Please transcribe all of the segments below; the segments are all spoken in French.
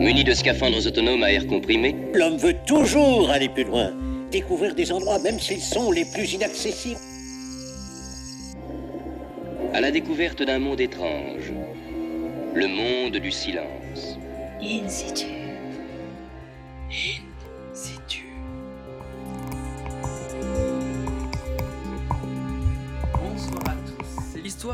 Muni de scaphandres autonomes à air comprimé, L'homme veut toujours aller plus loin, découvrir des endroits même s'ils sont les plus inaccessibles. à la découverte d'un monde étrange, le monde du silence. In situ. In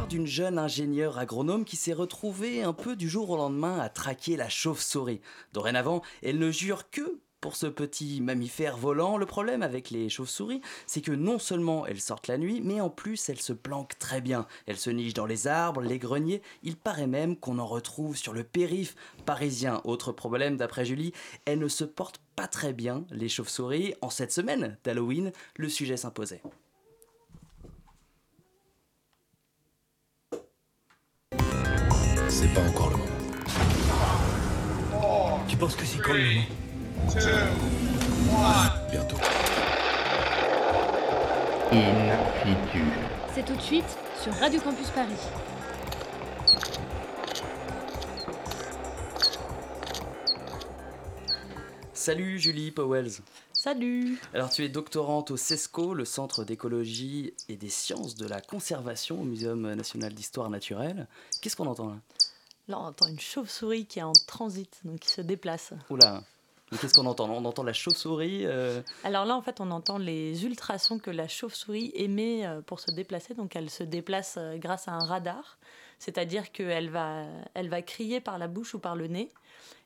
d'une jeune ingénieure agronome qui s'est retrouvée un peu du jour au lendemain à traquer la chauve-souris. Dorénavant, elle ne jure que pour ce petit mammifère volant. Le problème avec les chauves-souris, c'est que non seulement elles sortent la nuit, mais en plus elles se planquent très bien. Elles se nichent dans les arbres, les greniers. Il paraît même qu'on en retrouve sur le périph' parisien. Autre problème d'après Julie, elles ne se portent pas très bien, les chauves-souris. En cette semaine d'Halloween, le sujet s'imposait. C'est pas encore le moment. Tu penses que c'est quand le moment Bientôt. In situ. C'est tout de suite sur Radio Campus Paris. Salut Julie Powells. Salut Alors tu es doctorante au CESCO, le Centre d'écologie et des sciences de la conservation au Muséum national d'histoire naturelle. Qu'est-ce qu'on entend là? Là, on entend une chauve-souris qui est en transit, donc qui se déplace. Oula Qu'est-ce qu'on entend? On entend la chauve-souris euh, Alors là, en fait, on entend les ultrasons que la chauve-souris émet euh, pour se déplacer. Donc, elle se déplace euh, grâce à un radar, c'est-à-dire qu'elle va, elle va crier par la bouche ou par le nez,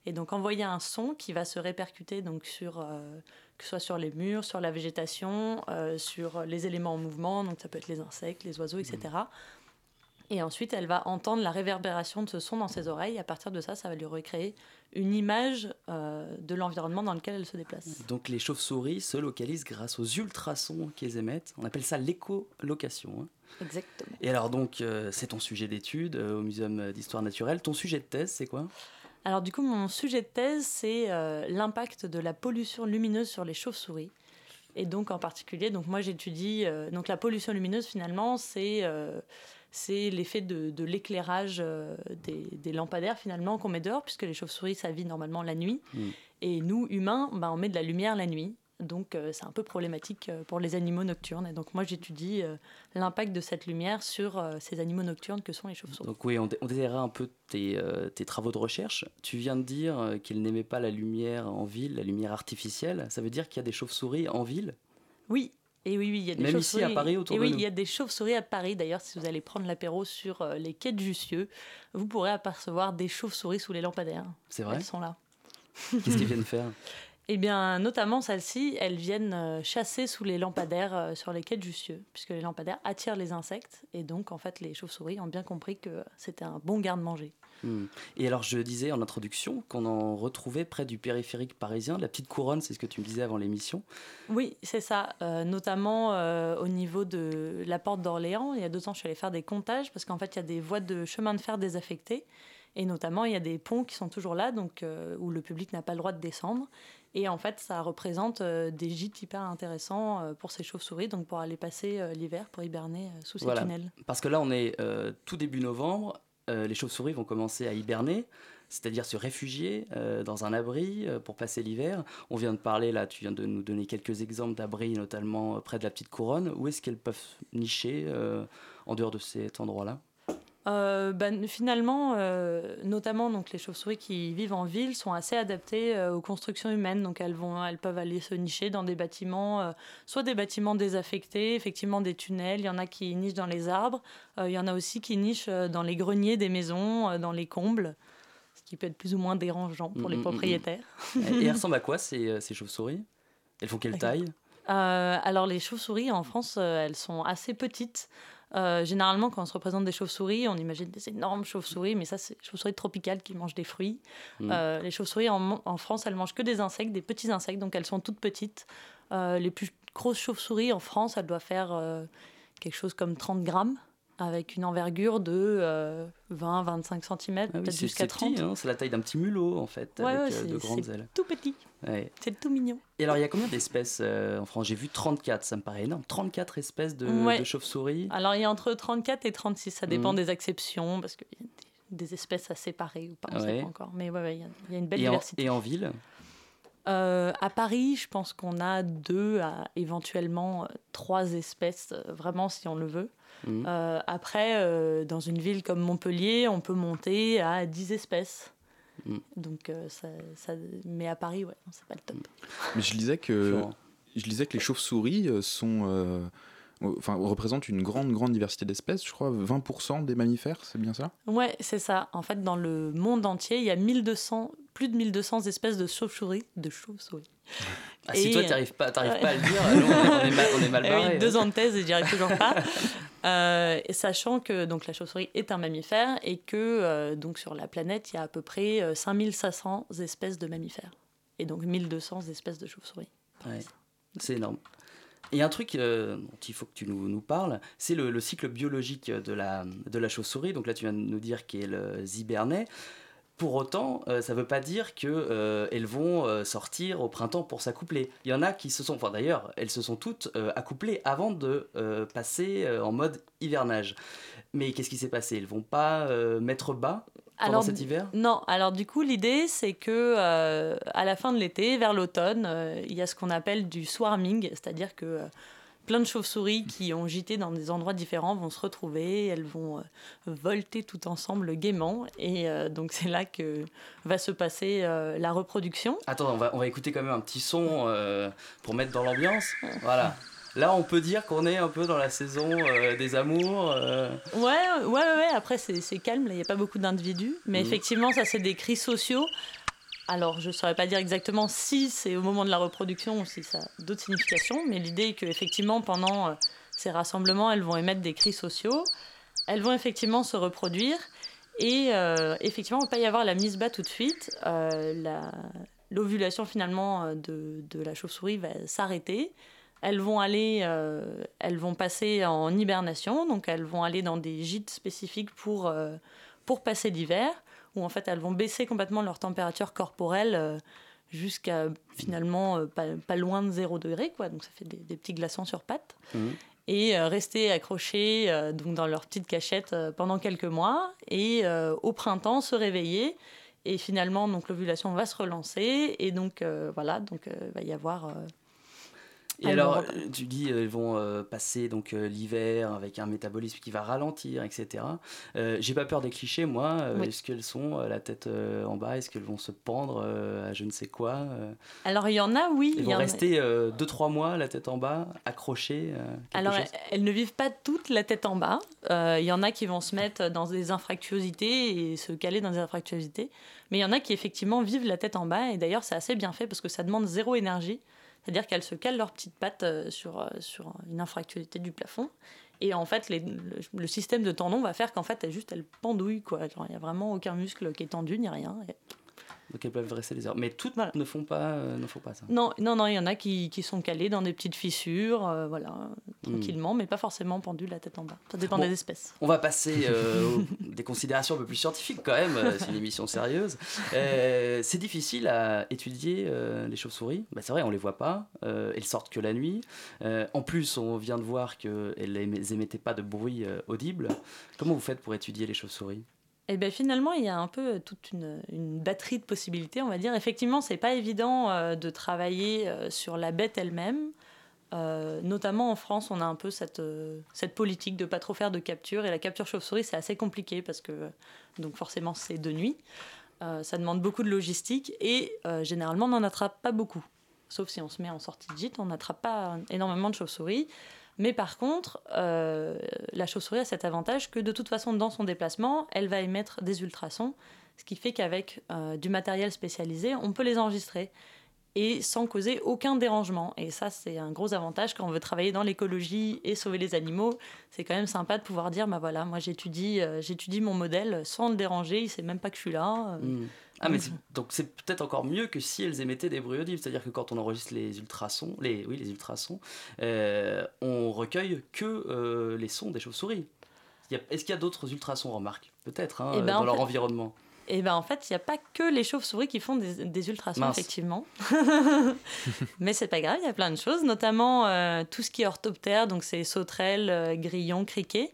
et donc envoyer un son qui va se répercuter donc sur, euh, que ce soit sur les murs, sur la végétation, euh, sur les éléments en mouvement. Donc, ça peut être les insectes, les oiseaux, etc. Et ensuite, elle va entendre la réverbération de ce son dans ses oreilles. À partir de ça, ça va lui recréer une image euh, de l'environnement dans lequel elle se déplace. Donc les chauves-souris se localisent grâce aux ultrasons qu'ils émettent. On appelle ça l'écholocation. hein. Exactement. Et alors donc euh, c'est ton sujet d'étude euh, au Muséum d'histoire naturelle. Ton sujet de thèse c'est quoi? Alors du coup, mon sujet de thèse, c'est l'impact de la pollution lumineuse sur les chauves-souris. Et donc en particulier, donc moi j'étudie donc la pollution lumineuse finalement, c'est c'est l'effet de, de l'éclairage euh, des, des lampadaires finalement qu'on met dehors, puisque les chauves-souris ça vit normalement la nuit, Mm. et nous humains, ben, on met de la lumière la nuit. Donc euh, c'est un peu problématique euh, pour les animaux nocturnes. Et donc moi j'étudie euh, l'impact de cette lumière sur ces animaux nocturnes que sont les chauves-souris. Donc oui, on, dé- on détaillera un peu tes, tes travaux de recherche. Tu viens de dire qu'ils n'aimaient pas la lumière en ville, la lumière artificielle. Ça veut dire qu'il y a des chauves-souris en ville? Oui, et oui, oui, il y a des Même ici, chauves-souris. à Paris, autour et de oui, nous. il y a des chauves-souris à Paris. D'ailleurs, si vous allez prendre l'apéro sur euh, les quais de Jussieu, vous pourrez apercevoir des chauves-souris sous les lampadaires. C'est vrai Elles sont là. Qu'est-ce qu'ils viennent faire Eh bien, notamment celles-ci, elles viennent euh, chasser sous les lampadaires euh, sur les quais de Jussieu, puisque les lampadaires attirent les insectes. Et donc, en fait, les chauves-souris ont bien compris que c'était un bon garde-manger. Hmm. Et alors, je disais en introduction qu'on en retrouvait près du périphérique parisien. La petite couronne, c'est ce que tu me disais avant l'émission. Oui, c'est ça. Euh, notamment euh, au niveau de la porte d'Orléans. Il y a deux ans, je suis allée faire des comptages parce qu'en fait, il y a des voies de chemin de fer désaffectées. Et notamment, il y a des ponts qui sont toujours là, donc euh, où le public n'a pas le droit de descendre. Et en fait, ça représente euh, des gîtes hyper intéressants euh, pour ces chauves-souris, donc pour aller passer l'hiver, pour hiberner sous ces Voilà. tunnels. Parce que là, on est tout début novembre. Euh, les chauves-souris vont commencer à hiberner, c'est-à-dire se réfugier euh, dans un abri euh, pour passer l'hiver. On vient de parler, là, tu viens de nous donner quelques exemples d'abris, notamment près de la petite couronne. Où est-ce qu'elles peuvent nicher en dehors de cet endroit-là? Euh, ben, finalement, euh, notamment donc les chauves-souris qui vivent en ville sont assez adaptées euh, aux constructions humaines. Donc elles vont, elles peuvent aller se nicher dans des bâtiments, euh, soit des bâtiments désaffectés, effectivement des tunnels. Il y en a qui nichent dans les arbres. Il y en a aussi qui nichent dans les greniers des maisons, dans les combles, ce qui peut être plus ou moins dérangeant pour Mm, les mm, mm, propriétaires. Et elles ressemblent à quoi ces, ces chauves-souris? Elles font quelle taille? Euh, alors les chauves-souris en France, euh, elles sont assez petites. Euh, généralement, quand on se représente des chauves-souris, on imagine des énormes chauves-souris, mais ça, c'est des chauves-souris tropicales qui mangent des fruits. Mm. Euh, les chauves-souris en, en France, elles mangent que des insectes, des petits insectes, donc elles sont toutes petites. Euh, les plus grosses chauves-souris en France, elles doivent faire quelque chose comme 30 grammes. Avec une envergure de 20-25 cm, Ah oui, peut-être jusqu'à c'est 30. petit, hein, c'est la taille d'un petit mulot en fait, Ouais, avec ouais, euh, de grandes ailes. tout petit, Ouais. c'est tout mignon. Et alors il y a combien d'espèces euh, en France? J'ai vu 34, ça me paraît énorme. 34 espèces de, chauves-souris. Alors il y a entre 34 et 36, ça dépend Mhm. des exceptions, parce qu'il y a des, des espèces à séparer ou pas, on ne sait pas encore. Mais il y a- il y, a une belle et, en, diversité. et en ville? Euh, à Paris, je pense qu'on a deux à éventuellement euh, trois espèces, euh, vraiment si on le veut. Mhm. Euh, après, euh, dans une ville comme Montpellier, on peut monter à 10 espèces. Mhm. Donc, euh, ça, ça- mais à Paris, ouais, c'est pas le top. Mais je lisais que, je lisais que les chauves-souris sont, euh, enfin, représentent une grande, grande diversité d'espèces. Je crois 20% des mammifères, c'est bien ça? Ouais, c'est ça. En fait, dans le monde entier, il y a 1200, plus de 1200 espèces de chauves-souris. De chauves-souris. Ah, si Et- toi t'arrives pas, t'arrives Ouais. pas à le dire, nous, on est mal, on est mal Eh barré. oui, deux ans de thèse et j'y arrive toujours pas. Euh, et sachant que donc, la chauve-souris est un mammifère et que euh, donc, sur la planète, il y a à peu près euh, 5500 espèces de mammifères. Et donc 1200 espèces de chauves-souris. Ouais, c'est énorme. Et un truc euh, dont il faut que tu nous, parles, c'est le, le cycle biologique de la, de la chauve-souris. Donc là, tu viens de nous dire qu'elle euh, hibernait. Pour autant, euh, ça ne veut pas dire qu'elles vont euh, sortir au printemps pour s'accoupler. Il y en a qui se sont, d'ailleurs, elles se sont toutes accouplées avant de passer en mode hivernage. Mais qu'est-ce qui s'est passé? Elles vont pas mettre bas? Pendant Alors, cet hiver? Non, alors du coup, l'idée, c'est que euh, à la fin de l'été, vers l'automne, euh, il y a ce qu'on appelle du swarming, c'est-à-dire que euh, plein de chauves-souris qui ont gîté dans des endroits différents vont se retrouver, elles vont volter tout ensemble gaiement, et donc c'est là que va se passer la reproduction. Attends, on va, on va écouter quand même un petit son pour mettre dans l'ambiance. Voilà. Là, on peut dire qu'on est un peu dans la saison euh, des amours. euh. Ouais, ouais, ouais, ouais, après c'est calme, là, il n'y a pas beaucoup d'individus, mais Mhm. effectivement, ça c'est des cris sociaux. Alors, je ne saurais pas dire exactement si c'est au moment de la reproduction ou si ça a d'autres significations, mais l'idée est qu'effectivement, pendant euh, ces rassemblements, elles vont émettre des cris sociaux, elles vont effectivement se reproduire, et euh, effectivement, il ne va pas y avoir la mise bas tout de suite. La- L'ovulation finalement de, de la chauve-souris va s'arrêter. Elles vont aller, euh, elles vont passer en hibernation, donc elles vont aller dans des gîtes spécifiques pour, euh, pour passer l'hiver, où en fait elles vont baisser complètement leur température corporelle euh, jusqu'à finalement pas, pas loin de 0 degré, quoi. Donc ça fait des, des petits glaçons sur pattes. Mhm. Et rester accrochés euh, donc dans leur petite cachette pendant quelques mois, et au printemps se réveiller. Et finalement, donc l'ovulation va se relancer, et donc voilà, donc il va y avoir Et Ah, alors, bon. euh, tu dis, euh, ils vont euh, passer donc euh, l'hiver avec un métabolisme qui va ralentir, etc. Euh, J'ai pas peur des clichés, moi. Oui. Est-ce qu'elles sont la tête en bas Est-ce qu'elles vont se pendre à je ne sais quoi Alors il y en a, oui. Elles y vont rester 2-3 mois la tête en bas, accrochées Alors, chose? elles- ne vivent pas toutes la tête en bas. Il y en a qui vont se mettre dans des infractuosités et se caler dans des infractuosités. Mais il y en a qui, effectivement, vivent la tête en bas. Et d'ailleurs, c'est assez bien fait parce que ça demande zéro énergie. C'est-à-dire qu'elles se calent leurs petites pattes euh, sur, euh, sur une infractuosité du plafond. Et en fait, le, système de tendons va faire qu'en fait, elles, juste, elles pendouillent. Il n'y a vraiment aucun muscle qui est tendu, ni rien. Donc elles peuvent rester les heures. Mais toutes ne, font pas, euh, ne font pas ça. Non, non, non, il y en a qui, qui sont calés dans des peties fissures, euh, voilà, tranquillement, mais pas forcément pendus la tête en bas. Ça dépend Bon. des espèces. On va passer euh, aux- des considérations un peu plus scientifiques quand même. euh, C'est une émission sérieuse. C'est difficile à étudier les chauves-souris. Bah, c'est vrai, on les voit pas. Elles sortent que la nuit. En plus, on vient de voir qu'elles émettaient pas de bruit audible. Comment vous faites pour étudier les chauves-souris? Et bien finalement, il y a un peu toute une, batterie de possibilités, on va dire. Effectivement, c'est pas évident euh, de travailler euh, sur la bête elle-même. Euh, notamment en France, on a un peu cette, euh, politique de pas trop faire de capture. Et la capture chauve-souris, c'est assez compliqué parce que, donc forcément, c'est de nuit. Euh, ça demande beaucoup de logistique et euh, généralement, on n'en attrape pas beaucoup. Sauf si on se met en sortie de gîte, on n'attrape pas énormément de chauves-souris. Mais par contre, euh, la chauve-souris a cet avantage que de toute façon, dans son déplacement, elle va émettre des ultrasons, ce qui fait qu'avec euh, du matériel spécialisé, on peut les enregistrer et sans causer aucun dérangement. Et ça, c'est un gros avantage quand on veut travailler dans l'écologie et sauver les animaux. C'est quand même sympa de pouvoir dire, bah voilà, moi j'étudie, euh, j'étudie mon modèle sans le déranger, il sait même pas que je suis là. euh. Hmm. Ah, mais c'est- donc c'est peut-être encore mieux que si elles émettaient des bruits audibles. C'est-à-dire que quand on enregistre les ultrasons, les, oui, les ultrasons, euh, on recueille que euh, les sons des chauves-souris. Est-ce qu'il y a d'autres ultrasons, remarque? Peut-être, hein, Eh ben, dans leur fait- environnement. Et ben en fait, il n'y a pas que les chauves-souris qui font des, des ultrasons, Mince. effectivement. Mais c'est pas grave, il y a plein de choses, notamment euh, tout ce qui est orthoptère, donc c'est sauterelles, euh, grillons, criquets,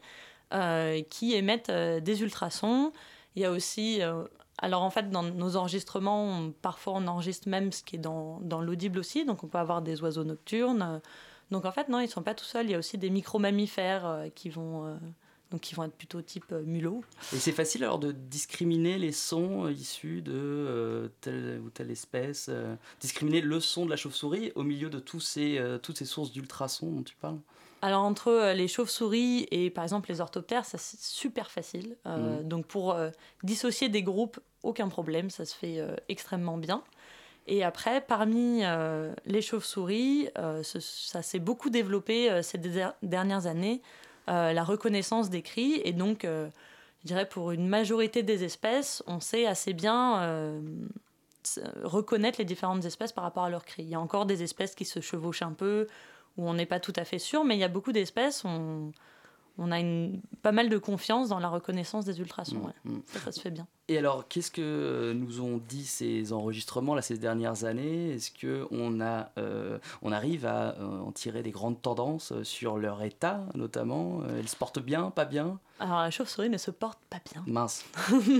euh, qui émettent des ultrasons. Il y a aussi. alors en fait, dans nos enregistrements, on- parfois on enregistre même ce qui est dans, dans l'audible aussi, donc on peut avoir des oiseaux nocturnes. Donc en fait, non, ils ne sont pas tout seuls, il y a aussi des micro-mammifères qui, vont, donc qui vont être plutôt type euh, mulot. Et c'est facile alors de discriminer les sons euh, issus de euh, telle ou telle espèce, euh, discriminer le son de la chauve-souris au milieu de tous ces, euh, toutes ces sources d'ultrasons dont tu parles? Alors entre les chauves-souris et par exemple les orthoptères, ça c'est super facile. Euh, Donc pour dissocier des groupes, aucun problème, ça se fait extrêmement bien. Et après, parmi les chauves-souris, ça s'est beaucoup développé ces dernières années, la reconnaissance des cris. Et donc, euh, je dirais pour une majorité des espèces, on sait assez bien euh, reconnaître les différentes espèces par rapport à leurs cris. Il y a encore des espèces qui se chevauchent un peu, où on n'est pas tout à fait sûr, mais il y a beaucoup d'espèces, on a une, pas mal de confiance dans la reconnaissance des ultrasons. ouais. Mm. Ça, ça se fait bien. Et alors, qu'est-ce que nous ont dit ces enregistrements là ces dernières années? Est-ce que on a, euh, on arrive à euh, en tirer des grandes tendances euh, sur leur état, notamment? Elles se portent bien, pas bien? Alors la chauve-souris ne se porte pas bien. Mince.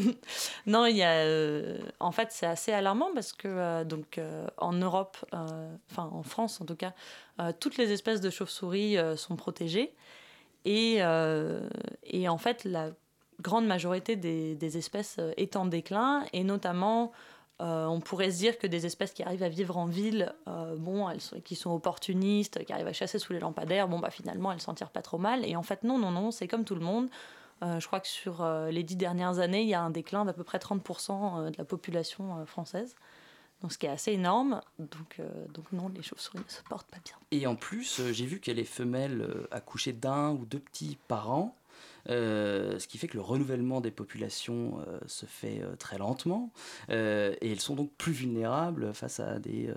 non, il y a, euh, en fait, c'est assez alarmant parce que donc en Europe, enfin en France en tout cas, toutes les espèces de chauves-souris sont protégées et, euh, et en fait la grande majorité des, espèces euh, est en déclin et notamment euh, on pourrait se dire que des espèces qui arrivent à vivre en ville, bon, qui sont opportunistes, qui arrivent à chasser sous les lampadaires, bon, bah finalement, elles s'en tirent pas trop mal. Et en fait, non, non, non, c'est comme tout le monde. Je crois que sur les dix dernières années, il y a un déclin d'à peu près 30% de la population française. Donc, ce qui est assez énorme. Donc, euh, donc non, les chauves-souris ne se portent pas bien. Et en plus, euh, j'ai vu que les femelles euh, accouchaient d'un ou deux petits par an, euh, ce qui fait que le renouvellement des populations euh, se fait euh, très lentement, et elles sont donc plus vulnérables face à des,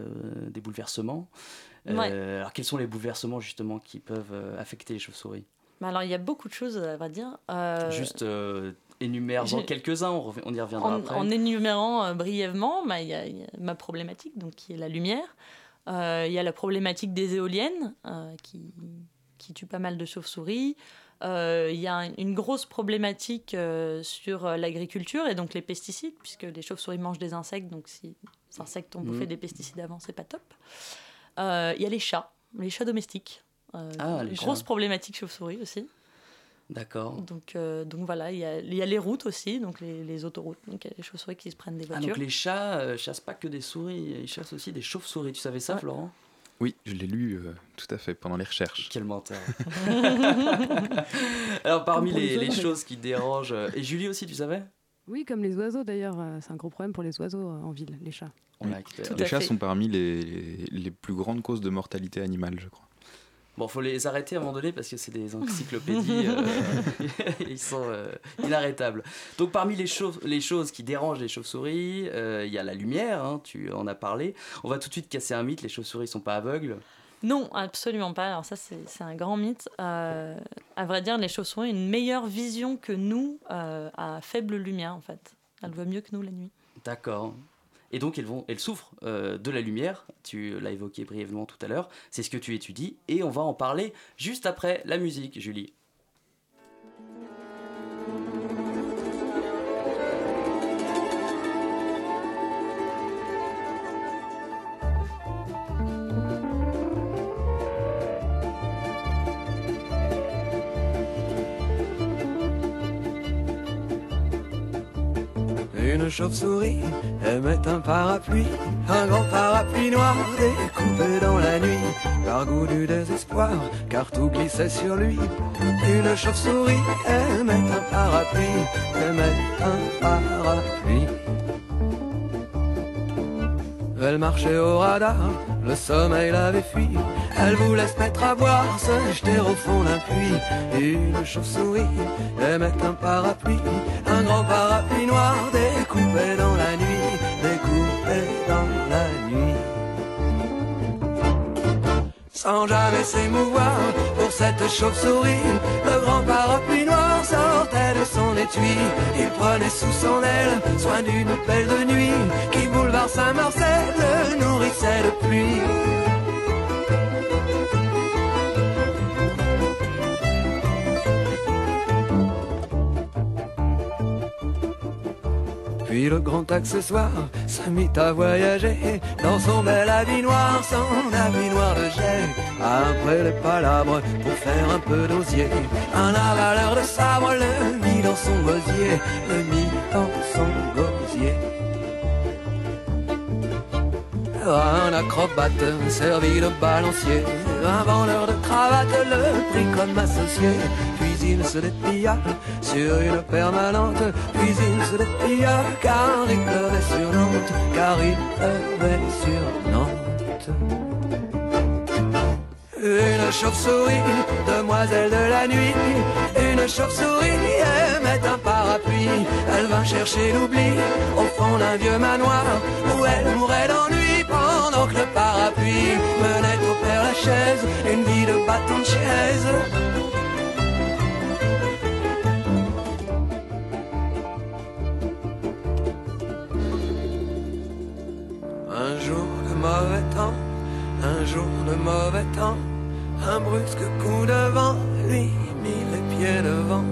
des bouleversements. Ouais. Alors quels sont les bouleversements justement qui peuvent affecter les chauves-souris? Alors, il y a beaucoup de choses, à vrai dire. Euh, Juste euh, énumère-en j'ai- quelques-uns, on, y reviendra en, après. en énumérant euh, brièvement, bah, il y, a- il y a ma problématique, donc, qui est la lumière. Euh, Il y a la problématique des éoliennes, euh, qui, qui tue pas mal de chauves-souris. Il y a un- une grosse problématique sur l'agriculture et donc les pesticides, puisque les chauves-souris mangent des insectes, donc si les insectes ont bouffé Mhm. des pesticides avant, c'est pas top. Il y a les chats, les chats domestiques. Ah, les grosse chats. problématique chauve-souris aussi. D'accord. Donc, euh, donc voilà, il y, a, il y a les routes aussi, donc les, les autoroutes. Donc il y a les chauves-souris qui se prennent des Ah, voitures. donc les chats euh, chassent pas que des souris, ils chassent aussi des chauves-souris. Tu savais ça, Ouais. Florent? Oui, je l'ai lu euh, tout à fait pendant les recherches. Quel menteur. Alors parmi les, choses qui dérangent, euh, et Julie aussi, tu savais? Oui, comme les oiseaux d'ailleurs, euh, c'est un gros problème pour les oiseaux euh, en ville, les chats. On Les chats fait. sont parmi les, les plus grandes causes de mortalité animale, je crois. Bon, faut les arrêter à un moment donné parce que c'est des encyclopédies, euh, ils sont euh, inarrêtables. Donc parmi les, chauves- les choses qui dérangent les chauves-souris, euh, il y a la lumière, hein, tu en as parlé. On va tout de suite casser un mythe, les chauves-souris sont pas aveugles. Non, absolument pas. Alors ça, c'est c'est un grand mythe. Euh, à vrai dire, les chauves-souris ont une meilleure vision que nous euh, à faible lumière, en fait. Elles voient mieux que nous la nuit. D'accord. Et donc elles, vont, souffrent euh, de la lumière, tu l'as évoqué brièvement tout à l'heure, c'est ce que tu étudies, et on va en parler juste après la musique, Julie. Une chauve-souris aimait un parapluie, un grand parapluie noir découpé dans la nuit, par goût du désespoir, car tout glissait sur lui. Une chauve-souris aimait un parapluie, aimait un parapluie. Elle marchait au radar, le sommeil l'avait fui. Elle voulait se mettre à boire, se jeter au fond d'un puits. Une chauve-souris aimait un parapluie, un grand parapluie noir Sans jamais s'émouvoir pour cette chauve-souris, le grand parapluie noir sort étui. Il prenait sous son aile soin d'une belle de nuit qui boulevard Saint-Marcel nourrissait de pluie. Puis le grand accessoire se mit à voyager dans son bel habit noir, son habit noir de jet. Après les palabres pour faire un peu d'osier, un avaleur de sabre le mit dans son gosier, le mit dans son gosier. Un acrobate servi de balancier, un vendeur de cravates le prit comme associé. Puis il se déplia sur une permanente, puis il se déplia car il pleuvait sur Nantes, car il pleuvait sur Nantes. Une chauve-souris, demoiselle de la nuit, une chauve-souris aimait un parapluie. Elle vint chercher l'oubli au fond d'un vieux manoir où elle mourait d'ennui pendant que le parapluie menait au père la chaise, une vie de bâton de chaise. Mauvais temps, un jour de mauvais temps, un brusque coup de vent lui mit les pieds devant.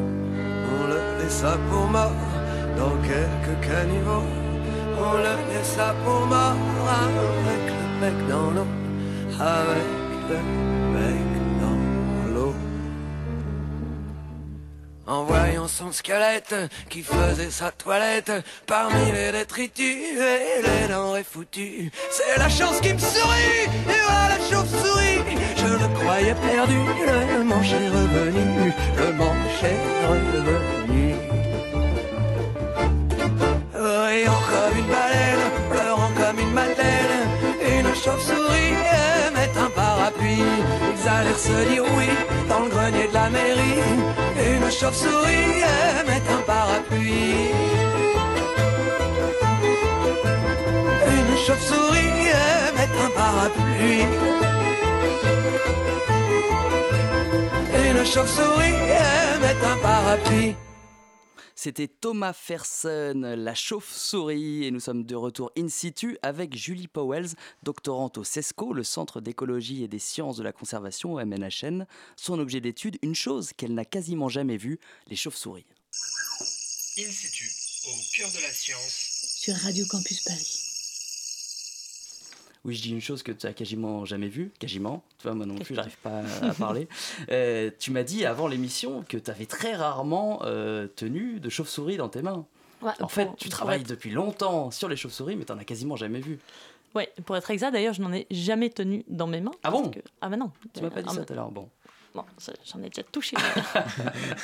On le laissa pour mort dans quelques caniveaux. On le laissa pour mort avec le bec dans l'eau, avec le bec son squelette qui faisait sa toilette parmi les détritus et les denrées foutues. C'est la chance qui me sourit, et voilà la chauve-souris. Je le croyais perdu, le manche est revenu, le manche est revenu. Riant comme une baleine, pleurant comme une madeleine, Allèrent se dire oui dans le grenier de la mairie. Une chauve-souris aimait un parapluie. Une chauve-souris aimait un parapluie. Une chauve-souris aimait un parapluie. C'était Thomas Fersen, la chauve-souris, et nous sommes de retour in situ avec Julie Powells, doctorante au CESCO, le Centre d'écologie et des sciences de la conservation au MNHN. Son objet d'étude, une chose qu'elle n'a quasiment jamais vue, les chauves-souris. In situ, au cœur de la science, sur Radio Campus Paris. Oui, je dis une chose que tu as quasiment jamais vue, quasiment, tu vois, moi non plus, j'arrive pas à parler. Euh, tu m'as dit avant l'émission que tu avais très rarement euh, tenu de chauve-souris dans tes mains. Ouais, en fait, tu travailles être- depuis longtemps sur les chauves-souris, mais tu as quasiment jamais vu. Ouais, pour être exact, d'ailleurs, je n'en ai jamais tenu dans mes mains. Ah bon que- Ah bah non. Tu m'as pas dit Ah, ça mais- tout à l'heure, bon. J'en ai déjà touché.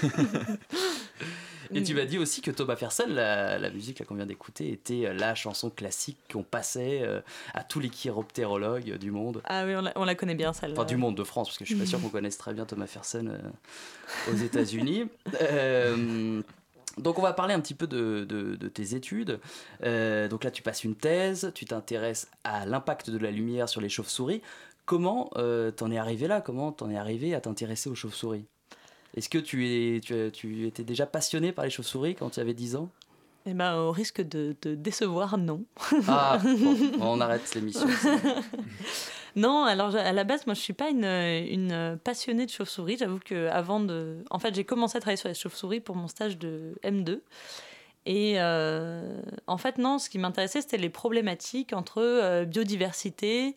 Et tu m'as dit aussi que Thomas Fersen, la, la musique qu'on vient d'écouter, était euh, la chanson classique qu'on passait euh, à tous les chiroptérologues du monde. ah oui, on la, on la connaît bien, celle-là. Enfin, du monde de France, parce que je suis pas sûr qu'on connaisse très bien Thomas Fersen euh, aux États-Unis. Euh, donc, on va parler un petit peu de, de- de tes études. Euh, donc là, tu passes une thèse, tu t'intéresses à l'impact de la lumière sur les chauves-souris. Comment euh, t'en es arrivé là? Comment t'en es arrivé à t'intéresser aux chauves-souris? Est-ce que tu, es, tu, tu étais déjà passionné par les chauves-souris quand tu avais 10 ans? Eh ben, au risque de, de décevoir, non. Ah, bon, on arrête l'émission. Non, alors à la base, moi je suis pas une, une passionnée de chauves-souris. J'avoue que avant de. En fait, j'ai commencé à travailler sur les chauves-souris pour mon stage de M2. Et euh, en fait, non, ce qui m'intéressait, c'était les problématiques entre euh, biodiversité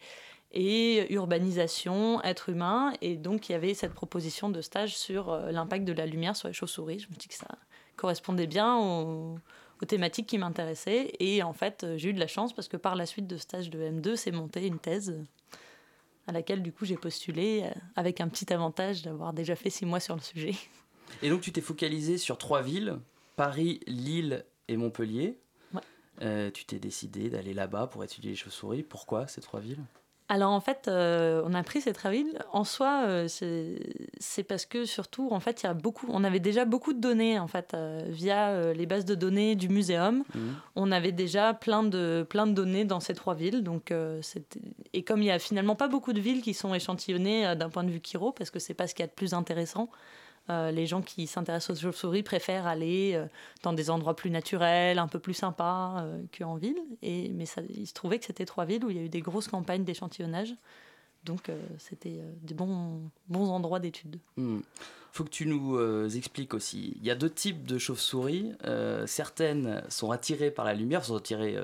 et urbanisation, être humain. Et donc, il y avait cette proposition de stage sur euh, l'impact de la lumière sur les chauves-souris. Je me dis que ça correspondait bien aux, aux thématiques qui m'intéressaient. Et en fait, euh, j'ai eu de la chance parce que par la suite de stage de M2, c'est monté une thèse à laquelle du coup j'ai postulé euh, avec un petit avantage d'avoir déjà fait six mois sur le sujet. Et donc tu t'es focalisé sur trois villes, Paris, Lille et Montpellier. Ouais. Euh, tu t'es décidé d'aller là-bas pour étudier les chauves-souris. Pourquoi ces trois villes? Alors en fait, euh, on a pris cette ville. En soi, euh, c'est parce que surtout, en fait, il y a beaucoup. On avait déjà beaucoup de données en fait euh, via les bases de données du muséum. Mhm. On avait déjà plein de plein de données dans ces trois villes. Donc et comme il y a finalement pas beaucoup de villes qui sont échantillonnées d'un point de vue chiro, parce que c'est pas ce qu'il y a de plus intéressant. Euh, les gens qui s'intéressent aux chauves-souris préfèrent aller euh, dans des endroits plus naturels, un peu plus sympas euh, qu'en ville. Et, mais il se trouvait que c'était trois villes où il y a eu des grosses campagnes d'échantillonnage. Donc c'était des bons, bons endroits d'études. Hmm. Faut que tu nous expliques aussi. Il y a deux types de chauves-souris. Certaines sont attirées par la lumière, sont attirées.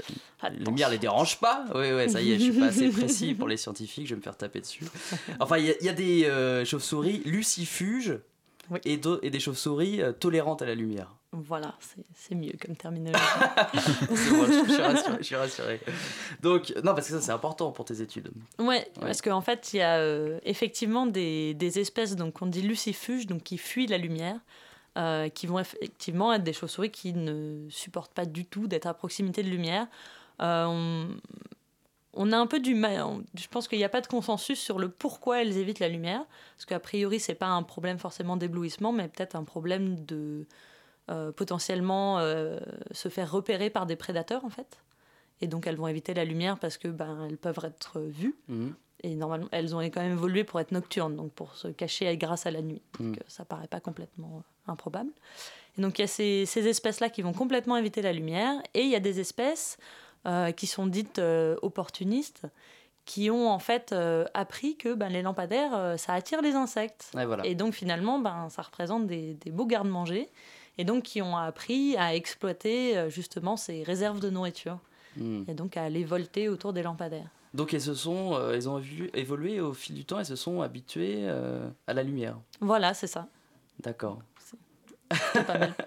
Euh, la lumière les dérange pas. Oui, oui, ça y est, je suis pas assez précis pour les scientifiques, je vais me faire taper dessus. Enfin, il y, a- il y a des euh, chauves-souris lucifuges et, des chauves-souris euh, tolérantes à la lumière. Voilà, c'est- mieux comme terminologie. Bon, je, suis rassuré, je suis rassuré. Donc, non, parce que ça, c'est important pour tes études. Ouais, parce qu'en fait, il y a euh, effectivement des, des espèces, donc on dit lucifuges, donc qui fuient la lumière, euh, qui vont effectivement être des chauves-souris qui ne supportent pas du tout d'être à proximité de lumière. Euh, on, a un peu du mal, je pense qu'il n'y a pas de consensus sur le pourquoi elles évitent la lumière, parce qu'a priori, c'est pas un problème forcément d'éblouissement, mais peut-être un problème de euh, potentiellement se faire repérer par des prédateurs, en fait. Et donc, elles vont éviter la lumière parce que ben, peuvent être vues. Mhm. Et normalement, elles ont quand même évolué pour être nocturnes, donc pour se cacher grâce à la nuit. Donc Mm. euh, ça paraît pas complètement euh, improbable. Et donc il y a ces, ces espèces-là qui vont complètement éviter la lumière, et il y a des espèces euh, qui sont dites euh, opportunistes, qui ont en fait euh, appris que ben, les lampadaires, ça attire les insectes. Voilà. Et donc finalement, ben, ça représente des, des beaux gardes-manger, et donc qui ont appris à exploiter justement ces réserves de nourriture, Hmm. et donc à aller volter autour des lampadaires. Donc, elles, se sont, euh, elles ont évolué, au fil du temps et se sont habituées euh, à la lumière. Voilà, c'est ça. D'accord. C'est pas mal.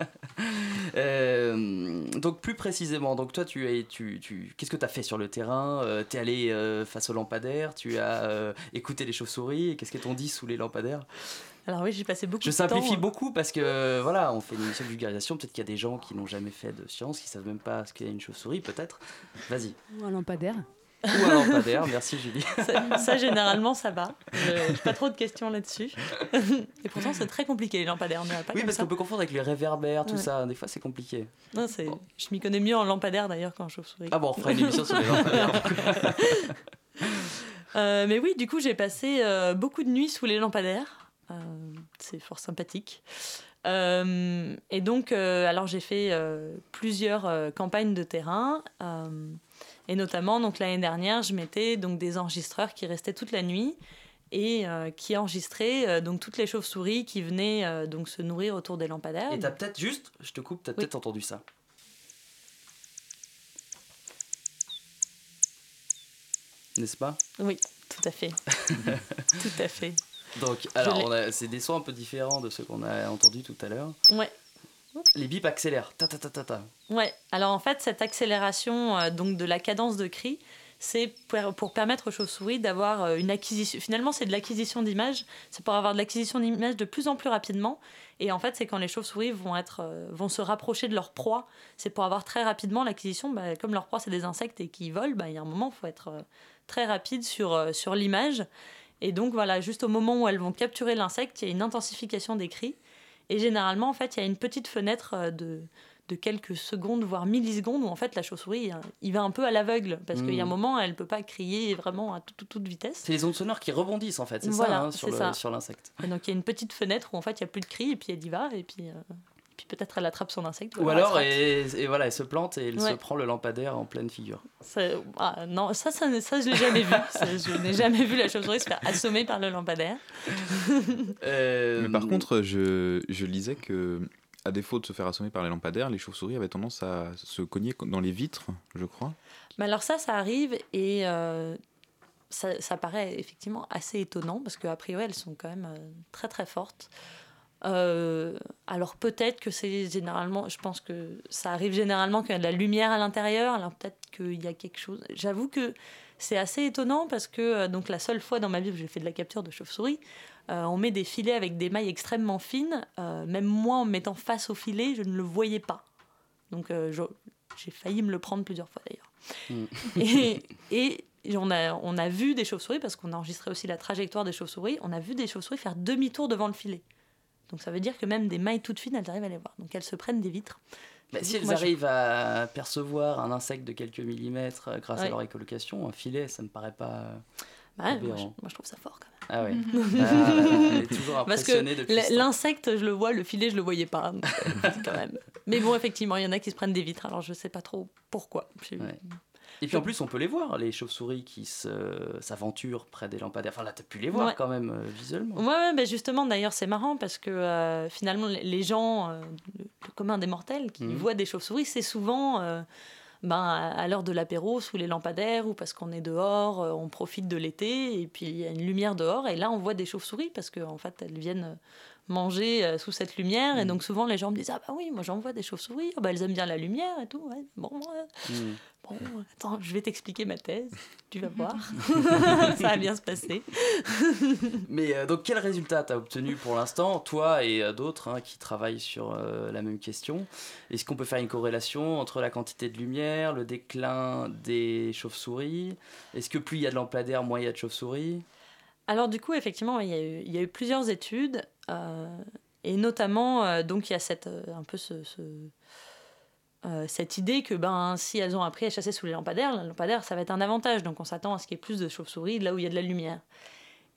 Euh, donc plus précisément, donc toi tu es, tu, tu, qu'est-ce que tu as fait sur le terrain Euh, T'es allé euh, face aux lampadaires, tu as euh, écouté les chauves-souris, et qu'est-ce qu'elles t'ont dit sous les lampadaires? Alors oui, j'ai passé beaucoup Je de temps. simplifie beaucoup parce que voilà, on fait une émission de vulgarisation, peut-être qu'il y a des gens qui n'ont jamais fait de science, qui savent même pas ce qu'est une chauve-souris, peut-être. Vas-y. Ou un lampadaire. Ou un lampadaire, merci Julie. Ça, ça, généralement, ça va. Je n'ai pas trop de questions là-dessus. Et pourtant, c'est très compliqué, les lampadaires. Pas Oui, parce qu'on peut confondre avec les réverbères, tout Ouais. ça, des fois c'est compliqué. Non, c'est... Je m'y connais mieux en lampadaire d'ailleurs qu'en chauve-souris. Ah bon, on fera une émission sur les lampadaires. Euh, mais oui, du coup, j'ai passé euh, beaucoup de nuits sous les lampadaires. Euh, c'est fort sympathique. Et donc, alors j'ai fait plusieurs campagnes de terrain. Et notamment, donc l'année dernière, je mettais donc des enregistreurs qui restaient toute la nuit et euh, qui enregistraient euh, donc toutes les chauves-souris qui venaient euh, donc se nourrir autour des lampadaires. Et t'as peut-être juste, je te coupe, t'as peut-être entendu ça. N'est-ce pas? Oui, tout à fait. tout à fait. Donc, alors, c'est des sons un peu différents de ceux qu'on a entendus tout à l'heure. Ouais. Les bips accélèrent. Ta ta ta ta ta. Ouais, alors en fait, cette accélération euh, donc de la cadence de cri, c'est pour, pour permettre aux chauves-souris d'avoir euh, une acquisition. Finalement, c'est de l'acquisition d'images. C'est pour avoir de l'acquisition d'images de plus en plus rapidement. Et en fait, c'est quand les chauves-souris vont, être, euh, vont se rapprocher de leur proie. C'est pour avoir très rapidement l'acquisition. Bah, comme leur proie, c'est des insectes et qui volent, bah, il y a un moment, il faut être euh, très rapide sur, sur l'image. Et donc, voilà, juste au moment où elles vont capturer l'insecte, il y a une intensification des cris. Et généralement, en fait, il y a une petite fenêtre euh, de, de quelques secondes, voire millisecondes, où en fait la chauve-souris, il va un peu à l'aveugle, parce qu'il y a un Mhm. moment, elle peut pas crier vraiment à toute, toute vitesse. C'est les ondes sonores qui rebondissent en fait, c'est Voilà, ça, hein, sur c'est le- ça. sur l'insecte. Et donc il y a une petite fenêtre où en fait il y a plus de cris, et puis elle y va, et puis, euh, puis peut-être elle attrape son insecte. Ou alors, et, et voilà, elle se plante et elle se prend le lampadaire en pleine figure. Ça- ah, non, ça, ça, ça je l'ai jamais vu. Ça, je n'ai jamais vu la chauve-souris se faire assommer par le lampadaire. Euh, Mais par contre, je, je lisais que, à défaut de se faire assommer par les lampadaires, les chauves-souris avaient tendance à se cogner dans les vitres, je crois. Mais alors ça, ça arrive et euh, ça, ça paraît effectivement assez étonnant parce qu'a priori, elles sont quand même euh, très très fortes. Euh, alors peut-être que c'est généralement, je pense que ça arrive généralement qu'il y a de la lumière à l'intérieur, alors peut-être qu'il y a quelque chose. J'avoue que c'est assez étonnant parce que euh, donc la seule fois dans ma vie où j'ai fait de la capture de chauve-souris, euh, on met des filets avec des mailles extrêmement fines. Euh, même moi, en me mettant face au filet, je ne le voyais pas. Donc j'ai failli me le prendre plusieurs fois d'ailleurs. Et, et on, a, on a vu des chauves-souris, parce qu'on a enregistré aussi la trajectoire des chauves-souris, on a vu des chauves-souris faire demi-tour devant le filet. Donc ça veut dire que même des mailles toutes fines, elles arrivent à les voir. Donc elles se prennent des vitres. Bah, si elles Moi, je- arrivent à percevoir un insecte de quelques millimètres euh, grâce à leur écolocation, un filet, ça me paraît pas. Bah ouais, moi, Aberrant. je, moi, je trouve ça fort quand même. Ah ouais. Ah, elle est toujours Parce que impressionnée depuis l- ce temps. l'insecte, je le vois, le filet, je le voyais pas. euh, quand même. Mais bon, effectivement, il y en a qui se prennent des vitres, alors je sais pas trop pourquoi. Et puis en plus, on peut les voir, les chauves-souris qui se- s'aventurent près des lampadaires. Enfin là, t'as pu les voir Ouais. quand même euh, visuellement. Ouais, ouais, ben justement, d'ailleurs, c'est marrant parce que euh, finalement, les- gens, euh, le, commun des mortels, qui Mhm. voient des chauves-souris, c'est souvent euh, ben, à, l'heure de l'apéro, sous les lampadaires, ou parce qu'on est dehors, euh, on profite de l'été, et puis il y a une lumière dehors, et là, on voit des chauves-souris parce qu'en en fait, elles viennent euh, manger euh, sous cette lumière, et donc souvent, les gens me disent Ah, bah oui, moi j'en vois des chauves-souris, Ah, bah, elles aiment bien la lumière et tout. Ouais. Bon, ouais. Mm. Bon, attends, je vais t'expliquer ma thèse, tu vas voir. Ça va bien se passer. Mais euh, donc, quel résultat t'as obtenu pour l'instant, toi et euh, d'autres hein, qui travaillent sur euh, la même question? Est-ce qu'on peut faire une corrélation entre la quantité de lumière, le déclin des chauves-souris? Est-ce que plus il y a de lampadaires, moins il y a de chauves-souris? Alors du coup, effectivement, il y a eu, il y a eu plusieurs études, euh, et notamment, euh, donc il y a cette, euh, un peu ce, ce- euh, cette idée que ben, si elles ont appris à chasser sous les lampadaires, les lampadaires, ça va être un avantage, donc on s'attend à ce qu'il y ait plus de chauves-souris là où il y a de la lumière.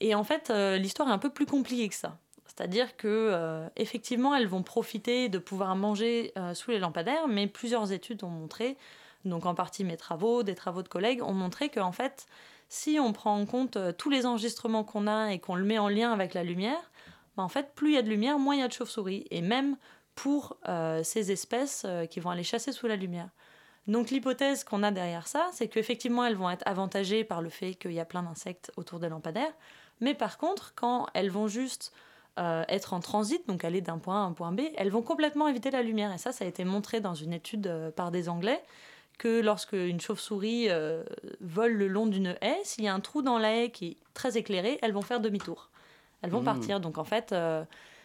Et en fait, euh, l'histoire est un peu plus compliquée que ça. C'est-à-dire que euh, effectivement, elles vont profiter de pouvoir manger sous les lampadaires, mais plusieurs études ont montré, donc en partie mes travaux, des travaux de collègues, ont montré qu'en fait, si on prend en compte tous les enregistrements qu'on a et qu'on le met en lien avec la lumière, ben, en fait, plus il y a de lumière, moins il y a de chauves-souris. Et même pour euh, ces espèces euh, qui vont aller chasser sous la lumière. Donc l'hypothèse qu'on a derrière ça, c'est qu'effectivement, elles vont être avantagées par le fait qu'il y a plein d'insectes autour des lampadaires. Mais par contre, quand elles vont juste euh, être en transit, donc aller d'un point A à un point B, elles vont complètement éviter la lumière. Et ça, ça a été montré dans une étude euh, par des Anglais que lorsque une chauve-souris euh, vole le long d'une haie, s'il y a un trou dans la haie qui est très éclairé, elles vont faire demi-tour. Elles vont Mmh. partir. Donc en fait,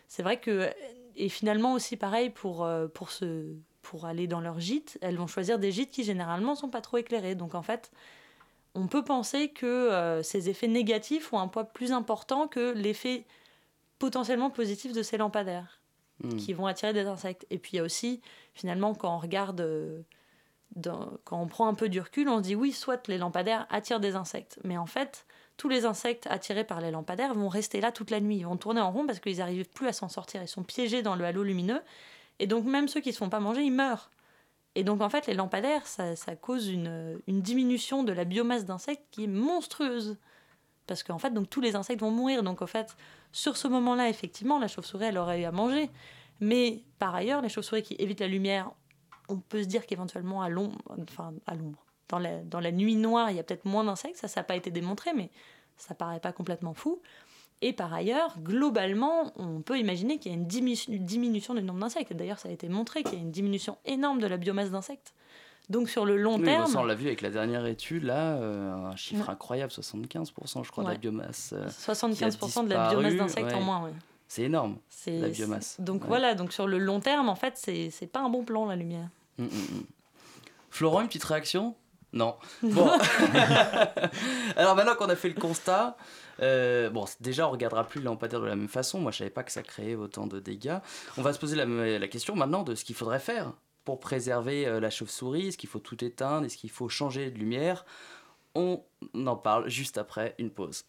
c'est vrai que et finalement aussi pareil pour euh, pour se pour aller dans leur gîte, elles vont choisir des gîtes qui généralement sont pas trop éclairés. Donc en fait, on peut penser que euh, ces effets négatifs ont un poids plus important que l'effet potentiellement positif de ces lampadaires Mm. qui vont attirer des insectes. Et puis il y a aussi, finalement, quand on regarde, euh, dans- quand on prend un peu du recul, on se dit oui, soit les lampadaires attirent des insectes, mais en fait, tous les insectes attirés par les lampadaires vont rester là toute la nuit, ils vont tourner en rond parce qu'ils n'arrivent plus à s'en sortir, ils sont piégés dans le halo lumineux, et donc même ceux qui ne se font pas manger, ils meurent. Et donc en fait, les lampadaires, ça, ça cause une, diminution de la biomasse d'insectes qui est monstrueuse. Parce qu'en fait, donc tous les insectes vont mourir. Donc en fait, sur ce moment-là, effectivement, la chauve-souris, elle aurait eu à manger. Mais par ailleurs, les chauves-souris qui évitent la lumière, on peut se dire qu'éventuellement à l'ombre, enfin à l'ombre, dans la, dans la nuit noire, il y a peut-être moins d'insectes. Ça, ça n'a pas été démontré, mais ça paraît pas complètement fou. Et par ailleurs, globalement, on peut imaginer qu'il y a une dimi- une diminution du nombre d'insectes. D'ailleurs, ça a été montré qu'il y a une diminution énorme de la biomasse d'insectes. Donc sur le long Oui, terme, on l'a vu avec la dernière étude, là, euh, un chiffre Ouais. incroyable, 75% je crois de la biomasse. euh, 75% de qui a la biomasse d'insectes en ouais. moins. ouais. C'est énorme, la biomasse. Donc voilà, donc sur le long terme, en fait, c'est pas un bon plan la lumière. Mm, mm, mm. Florent, une petite réaction? Non. Bon. Alors maintenant qu'on a fait le constat, euh, bon, déjà on regardera plus le lampadaire de la même façon. Moi, je savais pas que ça créait autant de dégâts. On va se poser la, la question maintenant de ce qu'il faudrait faire pour préserver euh, la chauve-souris. Est-ce qu'il faut tout éteindre? Est-ce qu'il faut changer de lumière? On en parle juste après une pause.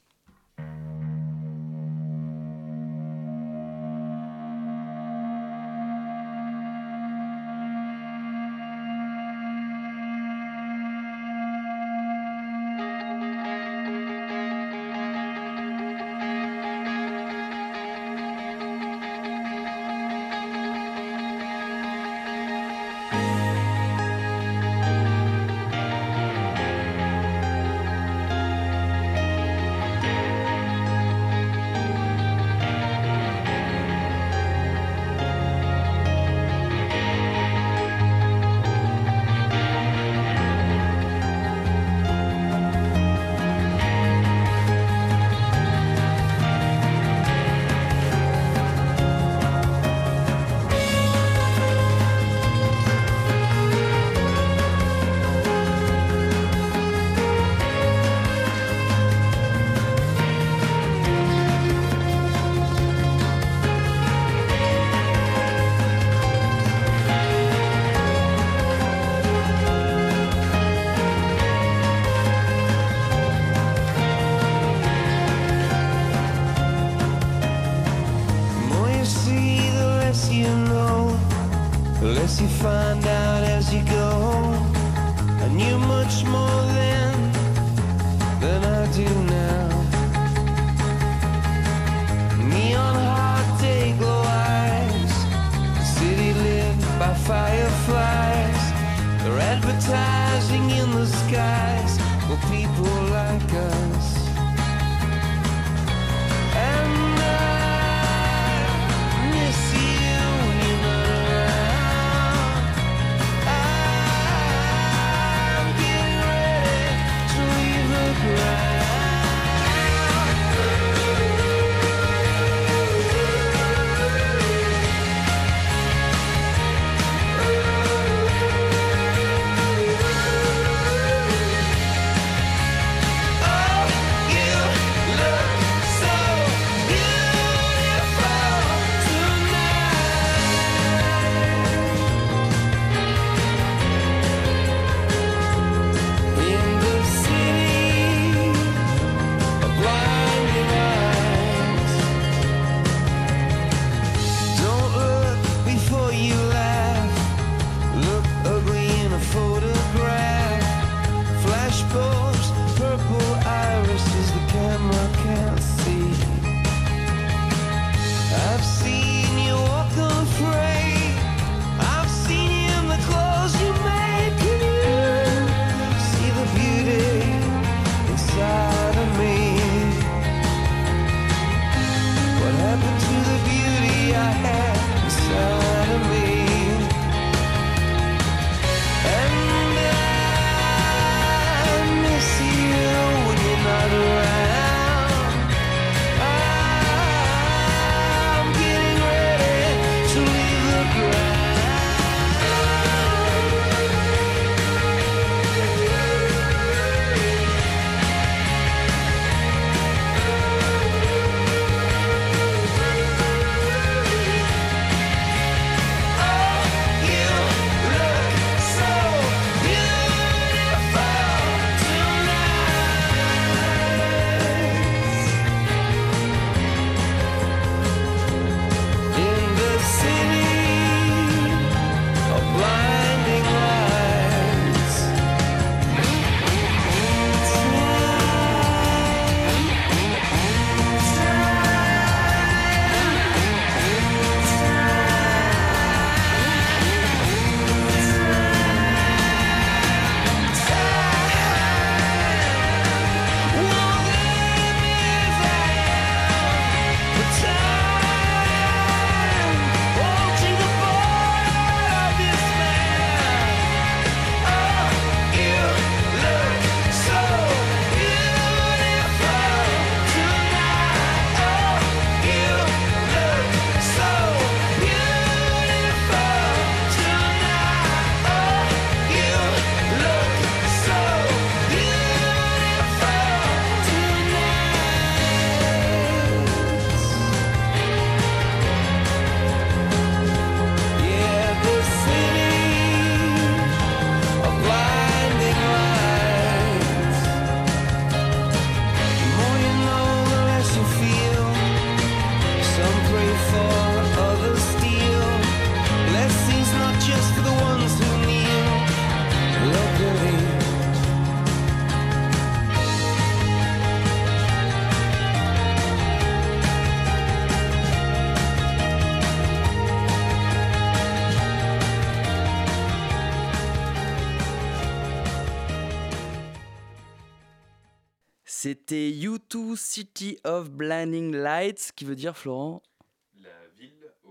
City of Blinding Lights, qui veut dire, Florent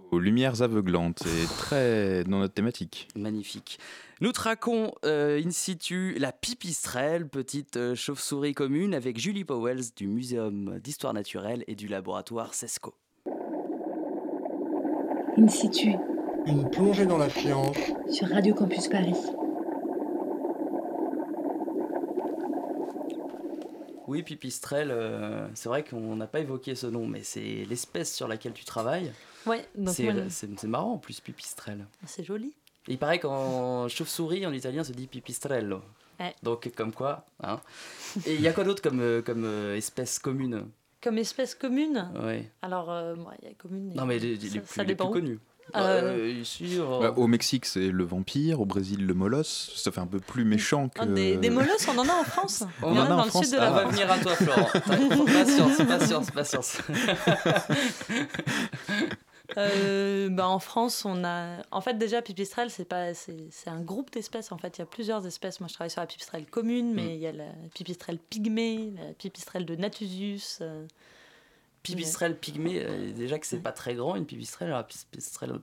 Aux lumières aveuglantes, c'est très dans notre thématique. Magnifique. Nous traquons euh, in situ la pipistrelle, petite euh, chauve-souris commune, avec Julie Powells du Muséum d'Histoire Naturelle et du laboratoire CESCO. In situ, Une plongée dans la science sur Radio Campus Paris. Oui, pipistrelle, euh, c'est vrai qu'on n'a pas évoqué ce nom, mais c'est l'espèce sur laquelle tu travailles. Ouais, donc C'est moi, marrant en plus, pipistrelle. c'est joli. Il paraît qu'en chauve-souris, en italien, se dit pipistrello. Ouais. Donc, comme quoi. Hein. Et il y a quoi d'autre comme, euh, comme euh, espèce commune? Comme espèce commune? Ouais. Alors, euh, il y a commune. Non, mais les, les ça, plus, les plus où. Bah, Euh, euh, ici, euh, Bah, au Mexique, c'est le vampire. Au Brésil, le molosse. Ça fait un peu plus méchant que. Ah, Des, des molosses, on en a en France. On y en en a a en dans le France. sud de Ah, la On va venir à toi, Florent. patience, patience, patience. Euh, bah, en France, on a. En fait, déjà, pipistrelle, c'est pas, c'est, c'est un groupe d'espèces. En fait, il y a plusieurs espèces. Moi, je travaille sur la pipistrelle commune, mais il y a la pipistrelle pygmée, la pipistrelle de Natusius. euh, Pipistrelle pygmée, euh, déjà que c'est pas très grand, une pipistrelle. La pipistrelle,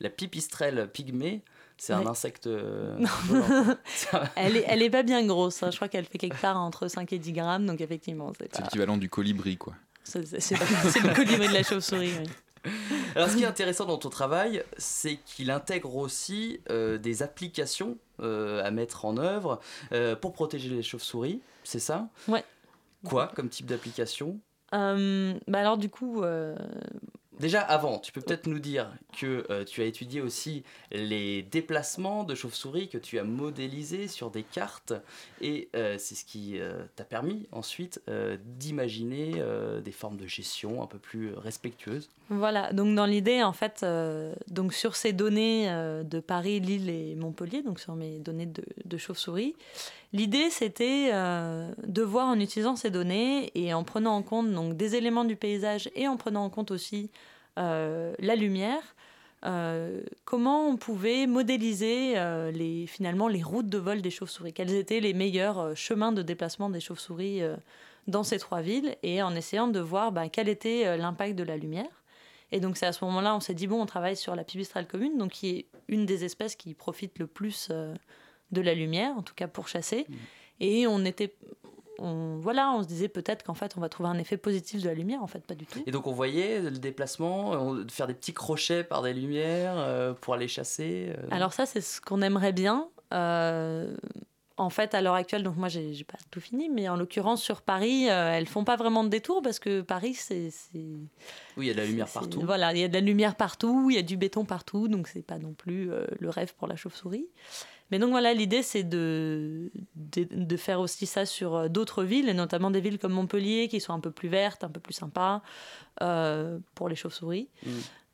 la pipistrelle pygmée, c'est un insecte. euh, Elle est, elle est pas bien grosse. hein. Je crois qu'elle fait quelque part entre 5 et 10 grammes. Donc, effectivement, c'est C'est pas. l'équivalent du colibri, quoi. C'est, le colibri de la chauve-souris. oui. Alors, ce qui est intéressant dans ton travail, c'est qu'il intègre aussi euh, des applications euh, à mettre en œuvre euh, pour protéger les chauves-souris, c'est ça? Ouais. Quoi comme type d'application? Euh, bah alors, du coup. euh, Déjà, avant, tu peux peut-être nous dire que euh, tu as étudié aussi les déplacements de chauves-souris que tu as modélisés sur des cartes et c'est ce qui t'a permis ensuite d'imaginer des formes de gestion un peu plus respectueuses. Voilà, donc dans l'idée, en fait, donc sur ces données de Paris, Lille et Montpellier, donc sur mes données de, de chauve-souris, l'idée c'était euh, de voir en utilisant ces données et en prenant en compte donc, des éléments du paysage et en prenant en compte aussi euh, la lumière, euh, comment on pouvait modéliser les, finalement les routes de vol des chauves-souris, quels étaient les meilleurs chemins de déplacement des chauves-souris dans ces trois villes, et en essayant de voir ben, quel était l'impact de la lumière. Et donc c'est à ce moment-là, on s'est dit, bon, on travaille sur la pipistrelle commune, donc qui est une des espèces qui profite le plus de la lumière, en tout cas pour chasser. Et on était... On, voilà, on se disait peut-être qu'en fait, on va trouver un effet positif de la lumière, en fait, pas du tout. Et donc on voyait le déplacement, on- faire des petits crochets par des lumières euh, pour aller chasser. euh. Alors ça, c'est ce qu'on aimerait bien. Euh, en fait, à l'heure actuelle, donc moi, j'ai pas tout fini, mais en l'occurrence, sur Paris, elles font pas vraiment de détour parce que Paris, c'est... oui, il y a de la lumière partout. Voilà, il y a de la lumière partout, il y a du béton partout, donc c'est pas non plus le rêve pour la chauve-souris. Mais donc voilà, l'idée c'est de, de, de faire aussi ça sur euh, d'autres villes, et notamment des villes comme Montpellier qui sont un peu plus vertes, un peu plus sympas euh, pour les chauves-souris Mm.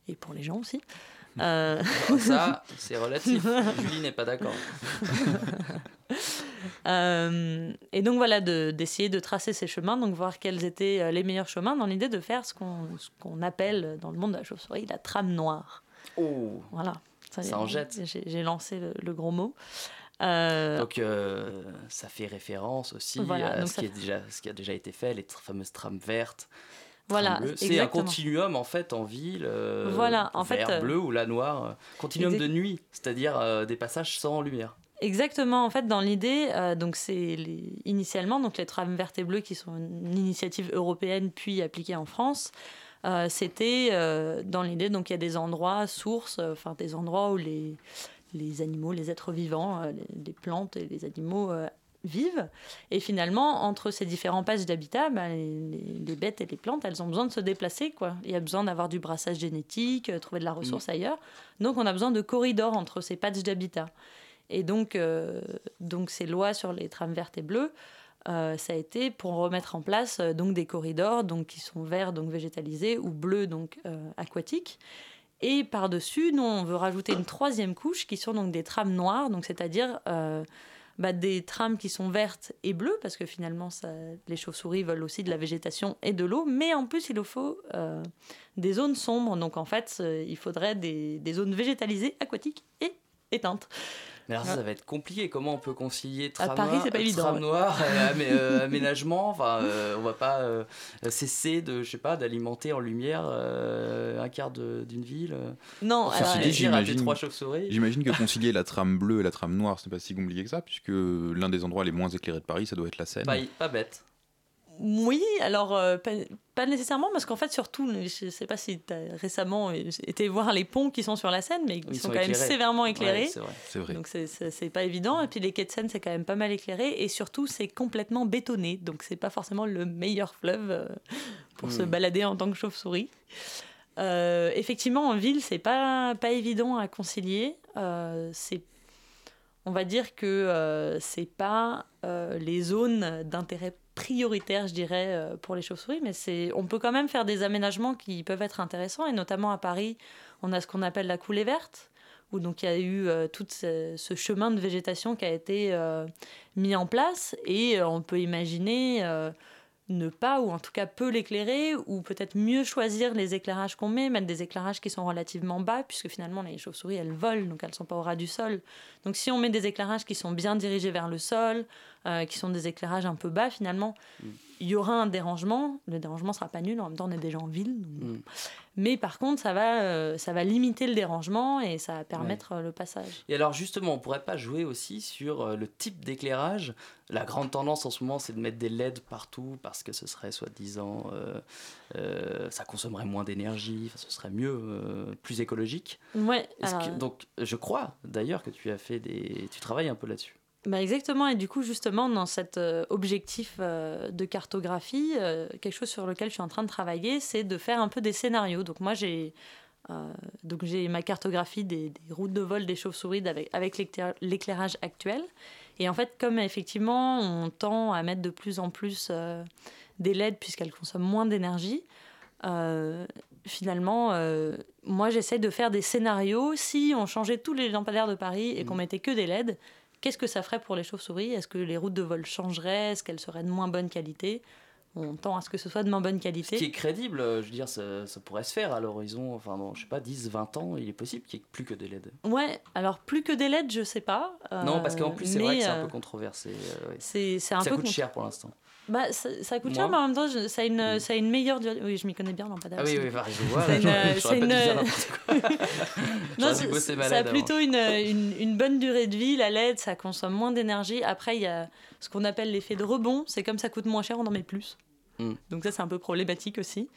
et pour les gens aussi. Euh, ça, c'est relatif. Julie n'est pas d'accord. Euh, et donc voilà, de- d'essayer de, tracer ces chemins, donc voir quels étaient les meilleurs chemins dans l'idée de faire ce qu'on ce qu'on appelle dans le monde de la chauve-souris la trame noire. Oh Voilà. Ça en jette. J'ai lancé le, le gros mot. Euh, Donc euh, ça fait référence aussi Voilà, à ce qui, est déjà, ce qui a déjà été fait, les fameuses trames vertes. Voilà. C'est un continuum en fait en ville. euh, Voilà, en vert, euh, bleu ou la noire. Continuum exact- de nuit, c'est-à-dire des passages sans lumière. Exactement, en fait, dans l'idée, euh, donc c'est initialement donc les trames vertes et bleues qui sont une initiative européenne puis appliquée en France. Euh, C'était euh, dans l'idée, donc il y a des endroits sources, euh, enfin des endroits où les, les animaux, les êtres vivants, les, les plantes et les animaux vivent. Et finalement, entre ces différents passages d'habitat, ben, les, bêtes et les plantes, elles ont besoin de se déplacer. Quoi. Il y a besoin d'avoir du brassage génétique, trouver de la ressource ailleurs. Donc on a besoin de corridors entre ces patchs d'habitat. Et donc, euh, donc ces lois sur les trames vertes et bleues, euh, ça a été pour remettre en place euh, donc des corridors donc qui sont verts donc végétalisés ou bleus donc euh, aquatiques. Et par-dessus, nous, on veut rajouter une troisième couche qui sont donc des trames noires, donc c'est-à-dire bah, des trames qui sont vertes et bleues, parce que finalement, ça, les chauves-souris veulent aussi de la végétation et de l'eau, mais en plus, il nous faut des zones sombres. Donc en fait, il faudrait des, des zones végétalisées, aquatiques et éteintes. Mais alors ça, ça va être compliqué. Comment on peut concilier À trame, Paris, c'est pas évident, trame ouais. noire et euh, aménagement? Enfin, euh, on va pas euh, cesser de, je sais pas, d'alimenter en lumière euh, un quart de- d'une ville. Non, alors, à j'imagine- trois chauves-souris. J'imagine que concilier la trame bleue et la trame noire, ce n'est pas si compliqué que ça, puisque l'un des endroits les moins éclairés de Paris, ça doit être la Seine. Pas, pas bête. Oui, alors euh, pas, pas nécessairement, parce qu'en fait, surtout, je sais pas si tu as récemment été voir les ponts qui sont sur la Seine, mais Ils qui sont, sont quand même sévèrement éclairés. Ouais, c'est vrai. Vrai. donc c'est- pas évident. Et puis les quais de Seine, c'est quand même pas mal éclairé. Et surtout, c'est complètement bétonné. Donc c'est pas forcément le meilleur fleuve euh, pour se Hmm. balader en tant que chauve-souris. Euh, effectivement, en ville, c'est pas, pas évident à concilier. C'est on va dire que c'est pas les zones d'intérêt prioritaire, je dirais, euh, pour les chauves-souris, mais c'est, on peut quand même faire des aménagements qui peuvent être intéressants, et notamment à Paris, On a ce qu'on appelle la coulée verte, où donc il y a eu euh, tout ce, chemin de végétation qui a été euh, mis en place et on peut imaginer ne pas ou en tout cas peu l'éclairer ou peut-être mieux choisir les éclairages qu'on met, mettre des éclairages qui sont relativement bas puisque finalement les chauves-souris elles volent donc elles sont pas au ras du sol. Donc si on met des éclairages qui sont bien dirigés vers le sol, euh, qui sont des éclairages un peu bas finalement, il y aura un dérangement. Le dérangement sera pas nul, en même temps on est déjà en ville. donc- Mm. Mais par contre ça va, euh, ça va limiter le dérangement et ça va permettre euh, le passage. Et alors justement, on pourrait pas jouer aussi sur euh, le type d'éclairage? La grande tendance en ce moment, c'est de mettre des LED partout parce que ce serait soi-disant, euh, euh, ça consommerait moins d'énergie, ce serait mieux, plus écologique. Ouais, alors, que- donc, je crois d'ailleurs que tu as fait des, tu travailles un peu là-dessus. Bah exactement, et du coup justement dans cet euh, objectif euh, de cartographie, euh, quelque chose sur lequel je suis en train de travailler, c'est de faire un peu des scénarios. Donc moi j'ai euh, donc j'ai ma cartographie des, des routes de vol des chauves-souris avec, avec l'éclair- l'éclairage actuel. Et en fait comme effectivement on tend à mettre de plus en plus euh, des LED puisqu'elles consomment moins d'énergie, euh, finalement, euh, moi j'essaie de faire des scénarios. Si on changeait tous les lampadaires de Paris et qu'on mettait que des LED, qu'est-ce que ça ferait pour les chauves-souris? Est-ce que les routes de vol changeraient? Est-ce qu'elles seraient de moins bonne qualité? On tend à ce que ce soit de moins bonne Ce qui qualité. est crédible, euh, je veux dire, ça, ça pourrait se faire à l'horizon, enfin, dans, je sais pas, 10, 20 ans, il est possible qu'il n'y ait plus que des LED. Ouais, alors plus que des LED, je sais pas. non, parce qu'en euh, plus, c'est vrai que c'est un euh, peu controversé. euh, ouais. C'est un ça peu coûte cher pour l'instant. Bah, ça, ça coûte cher, mais en même temps, je- ça a une, ça a une meilleure durée. Oui, je m'y connais bien, lampadaire. Ah oui, oui, pareil, je vois, C'est une-. Non, ça a LED plutôt une, une, une bonne durée de vie. La LED, ça consomme moins d'énergie. Après, il y a ce qu'on appelle l'effet de rebond. C'est comme ça coûte moins cher, on en met plus. Mm. Donc ça, c'est un peu problématique aussi.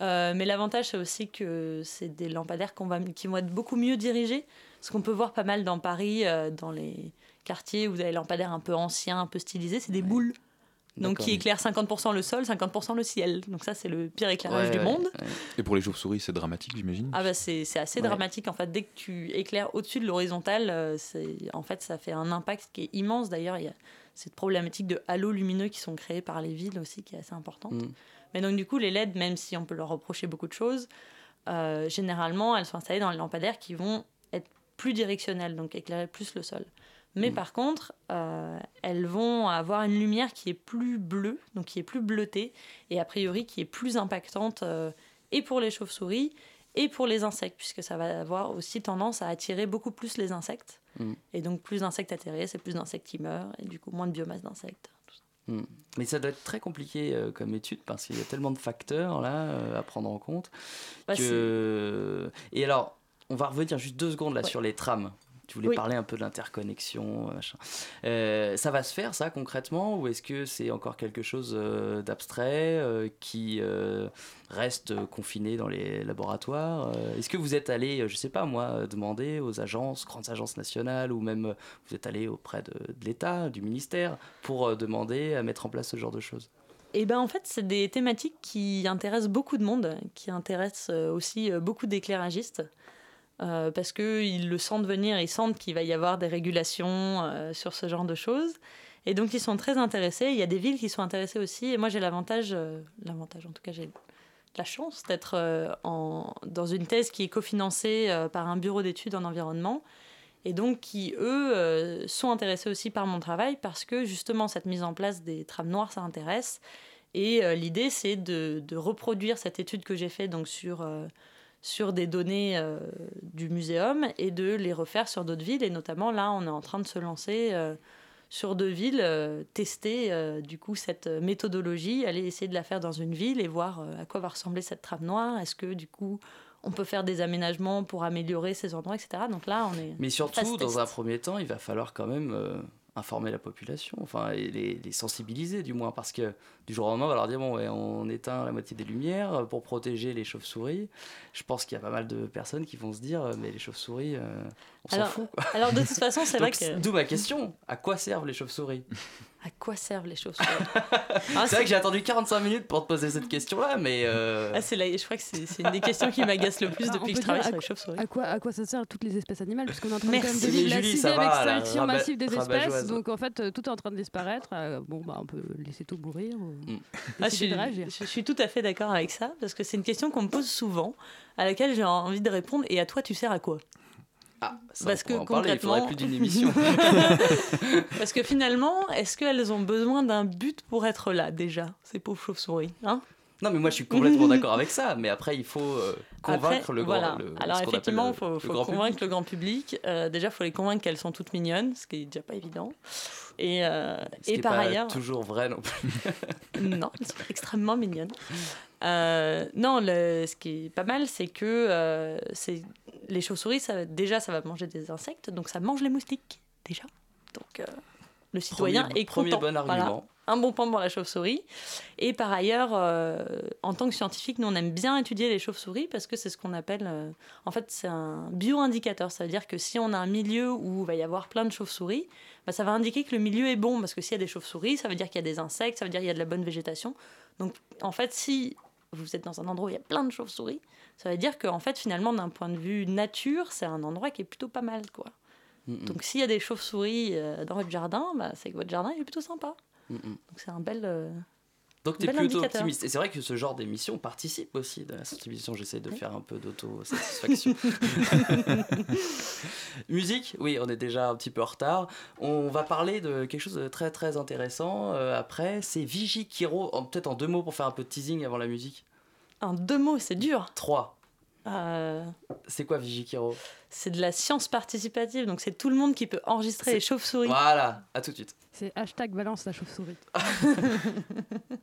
Euh, mais l'avantage, c'est aussi que c'est des lampadaires qu'on va, qui vont être beaucoup mieux dirigés. Ce qu'on peut voir pas mal dans Paris, euh, dans les quartiers où vous avez des lampadaires un peu anciens, un peu stylisés, c'est des boules. Donc qui éclairent 50% le sol, 50% le ciel. Donc ça, c'est le pire éclairage Ouais, du ouais, monde. Et pour les chauves-souris, c'est dramatique, j'imagine. Ah bah c'est c'est assez Ouais. dramatique en fait. Dès que tu éclaires au-dessus de l'horizontale, euh, c'est en fait ça fait un impact qui est immense. D'ailleurs, il y a cette problématique de halos lumineux qui sont créés par les villes aussi qui est assez importante. Mm. Mais donc du coup, les LED, même si on peut leur reprocher beaucoup de choses, euh, généralement elles sont installées dans les lampadaires qui vont être plus directionnels, donc éclairer plus le sol. Mais par contre, euh, elles vont avoir une lumière qui est plus bleue, donc qui est plus bleutée, et a priori qui est plus impactante euh, et pour les chauves-souris et pour les insectes, puisque ça va avoir aussi tendance à attirer beaucoup plus les insectes. Mm. Et donc plus d'insectes atterrés, c'est plus d'insectes qui meurent, et du coup moins de biomasse d'insectes. Hmm. Mais ça doit être très compliqué euh, comme étude parce qu'il y a tellement de facteurs là à prendre en compte. Bah, que... Et alors, on va revenir juste deux secondes là Ouais. sur les trams. Tu voulais Oui. parler un peu de l'interconnexion, euh. Euh, ça va se faire ça concrètement ou est-ce que c'est encore quelque chose euh, d'abstrait euh, qui reste confiné dans les laboratoires Est-ce que vous êtes allé, je sais pas moi, demander aux agences, grandes agences nationales ou même vous êtes allé auprès de, de l'État, du ministère pour demander à mettre en place ce genre de choses? Et ben en fait, c'est des thématiques qui intéressent beaucoup de monde, qui intéressent aussi beaucoup d'éclairagistes. Euh, parce qu'ils le sentent venir, ils sentent qu'il va y avoir des régulations euh, sur ce genre de choses. Et donc ils sont très intéressés. Il y a des villes qui sont intéressées aussi. Et moi j'ai l'avantage, euh, l'avantage en tout cas j'ai la chance d'être euh, dans une thèse qui est cofinancée par un bureau d'études en environnement et donc qui, eux, sont intéressés aussi par mon travail parce que justement cette mise en place des trames noires, ça intéresse. Et l'idée, c'est de, de reproduire cette étude que j'ai faite donc sur, sur des données euh, du muséum et de les refaire sur d'autres villes. Et notamment, là, on est en train de se lancer euh, sur deux villes, euh, tester du coup cette méthodologie, aller essayer de la faire dans une ville et voir à quoi va ressembler cette trame noire. Est-ce que du coup, on peut faire des aménagements pour améliorer ces endroits, etc. Donc là, on est. Mais surtout, dans un premier temps, il va falloir quand même informer la population, enfin, et les, les sensibiliser du moins, parce que du jour au lendemain, on va leur dire bon, ouais, on éteint la moitié des lumières euh, pour protéger les chauves-souris. Je pense qu'il y a pas mal de personnes qui vont se dire euh, mais les chauves-souris, euh, on s'en Alors, fout. quoi. alors, de toute façon, c'est vrai que- D'où ma question à quoi servent les chauves-souris? À quoi servent les chauves-souris Ah, c'est vrai que j'ai attendu 45 minutes pour te poser cette question-là, mais. Euh... Ah, c'est là, je crois que c'est une des questions qui m'agace le plus Ah, depuis que je travaille dire sur les chauves-souris. À quoi, à quoi ça sert toutes les espèces animales Puisqu'on est en train Merci. de, vivre la sixième extinction massive des espèces. Donc en fait, tout est en train de disparaître. Euh, bon, bah, on peut laisser tout mourir. ou Ah, je, suis, je suis tout à fait d'accord avec ça, parce que c'est une question qu'on me pose souvent, à laquelle j'ai envie de répondre. Et à toi, tu sers à quoi? Ah, ça, Parce on que parler, il concrètement- plus d'une émission. Parce que finalement, est-ce qu'elles ont besoin d'un but pour être là déjà, ces pauvres chauves-souris hein? Non, mais moi je suis complètement d'accord avec ça, mais après il faut euh, convaincre Après, le grand. voilà. le- Alors effectivement, il faut, le- convaincre public. le grand public. Euh, déjà, il faut les convaincre qu'elles sont toutes mignonnes, ce qui est déjà pas évident. Et, euh, Ce qui et est par pas ailleurs, toujours vrai non plus. non, elles sont extrêmement mignonnes. Euh, non, le- ce qui est pas mal, c'est que euh, c'est les chauves-souris, ça, déjà, ça va manger des insectes, donc ça mange les moustiques déjà. Donc euh, le citoyen Premier- est premier content. bon Voilà. Un bon point pour la chauve-souris. Et par ailleurs, en tant que scientifique, nous, on aime bien étudier les chauves-souris parce que c'est ce qu'on appelle. en fait, c'est un bio-indicateur. Ça veut dire que si on a un milieu où il va y avoir plein de chauves-souris, bah, ça va indiquer que le milieu est bon. Parce que s'il y a des chauves-souris, ça veut dire qu'il y a des insectes, ça veut dire qu'il y a de la bonne végétation. Donc, en fait, si vous êtes dans un endroit où il y a plein de chauves-souris, ça veut dire qu'en fait, finalement, d'un point de vue nature, c'est un endroit qui est plutôt pas mal. quoi. Mm, Donc, s'il y a des chauves-souris euh, dans votre jardin, bah, c'est que votre jardin il est plutôt sympa. Mm. Donc, c'est un bel. euh, Donc tu es plutôt indicateur. optimiste. Et c'est vrai que ce genre d'émission participe aussi de la sensibilisation. J'essaie de faire un peu d'auto-satisfaction. Musique, oui, on est déjà un petit peu en retard. On va parler de quelque chose de très très intéressant euh, après. C'est Vigie Kiro. En- Peut-être en deux mots pour faire un peu de teasing avant la musique. En deux mots, c'est dur. Trois. Euh, C'est quoi Vigie Kiro? c'est de la science participative, donc c'est tout le monde qui peut enregistrer les chauves-souris. Voilà, à tout de suite. C'est hashtag balance la chauve-souris.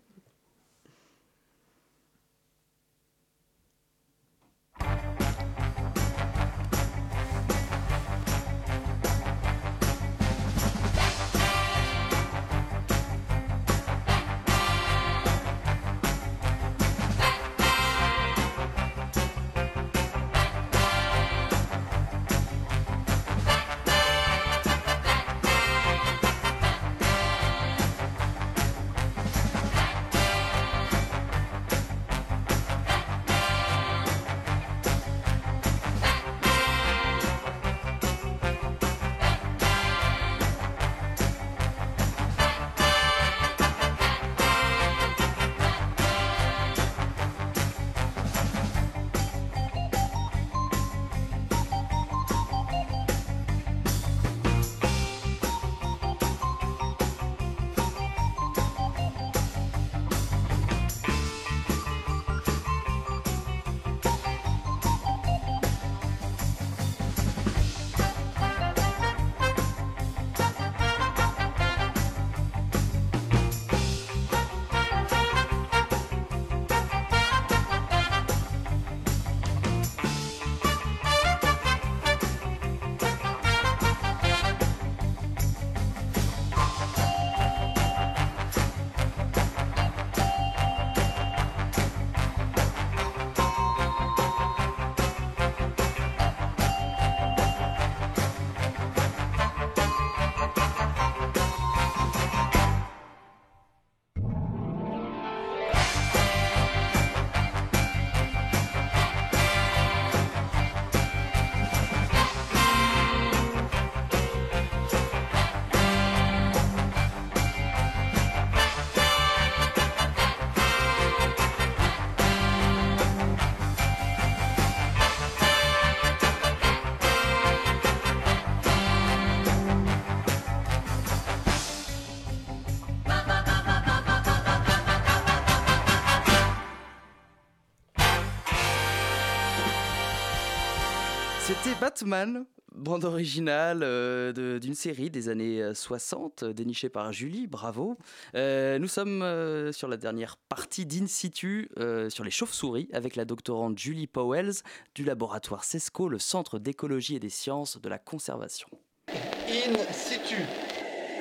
Batman, bande originale euh, de- d'une série des années euh, 60, euh, dénichée par Julie, bravo. Euh, nous sommes euh, sur la dernière partie d'In situ euh, sur les chauves-souris avec la doctorante Julie Powells du laboratoire CESCO, le Centre d'écologie et des sciences de la conservation. In situ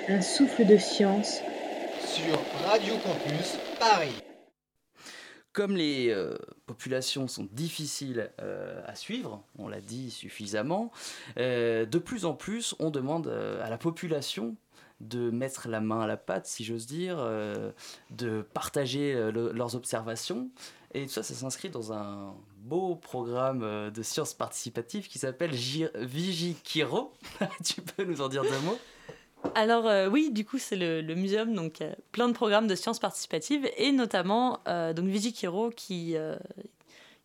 Un souffle de science sur Radio Campus Paris. Comme les euh, populations sont difficiles euh, à suivre, on l'a dit suffisamment, euh, de plus en plus on demande à la population de mettre la main à la pâte, si j'ose dire, de partager le- leurs observations. Et tout ça, ça s'inscrit dans un beau programme de sciences participatives qui s'appelle Gi- Vigikiro. tu peux nous en dire deux mots? Alors euh, oui, du coup, c'est le, le muséum, donc a plein de programmes de sciences participatives et notamment euh, donc Vigikiro qui, euh,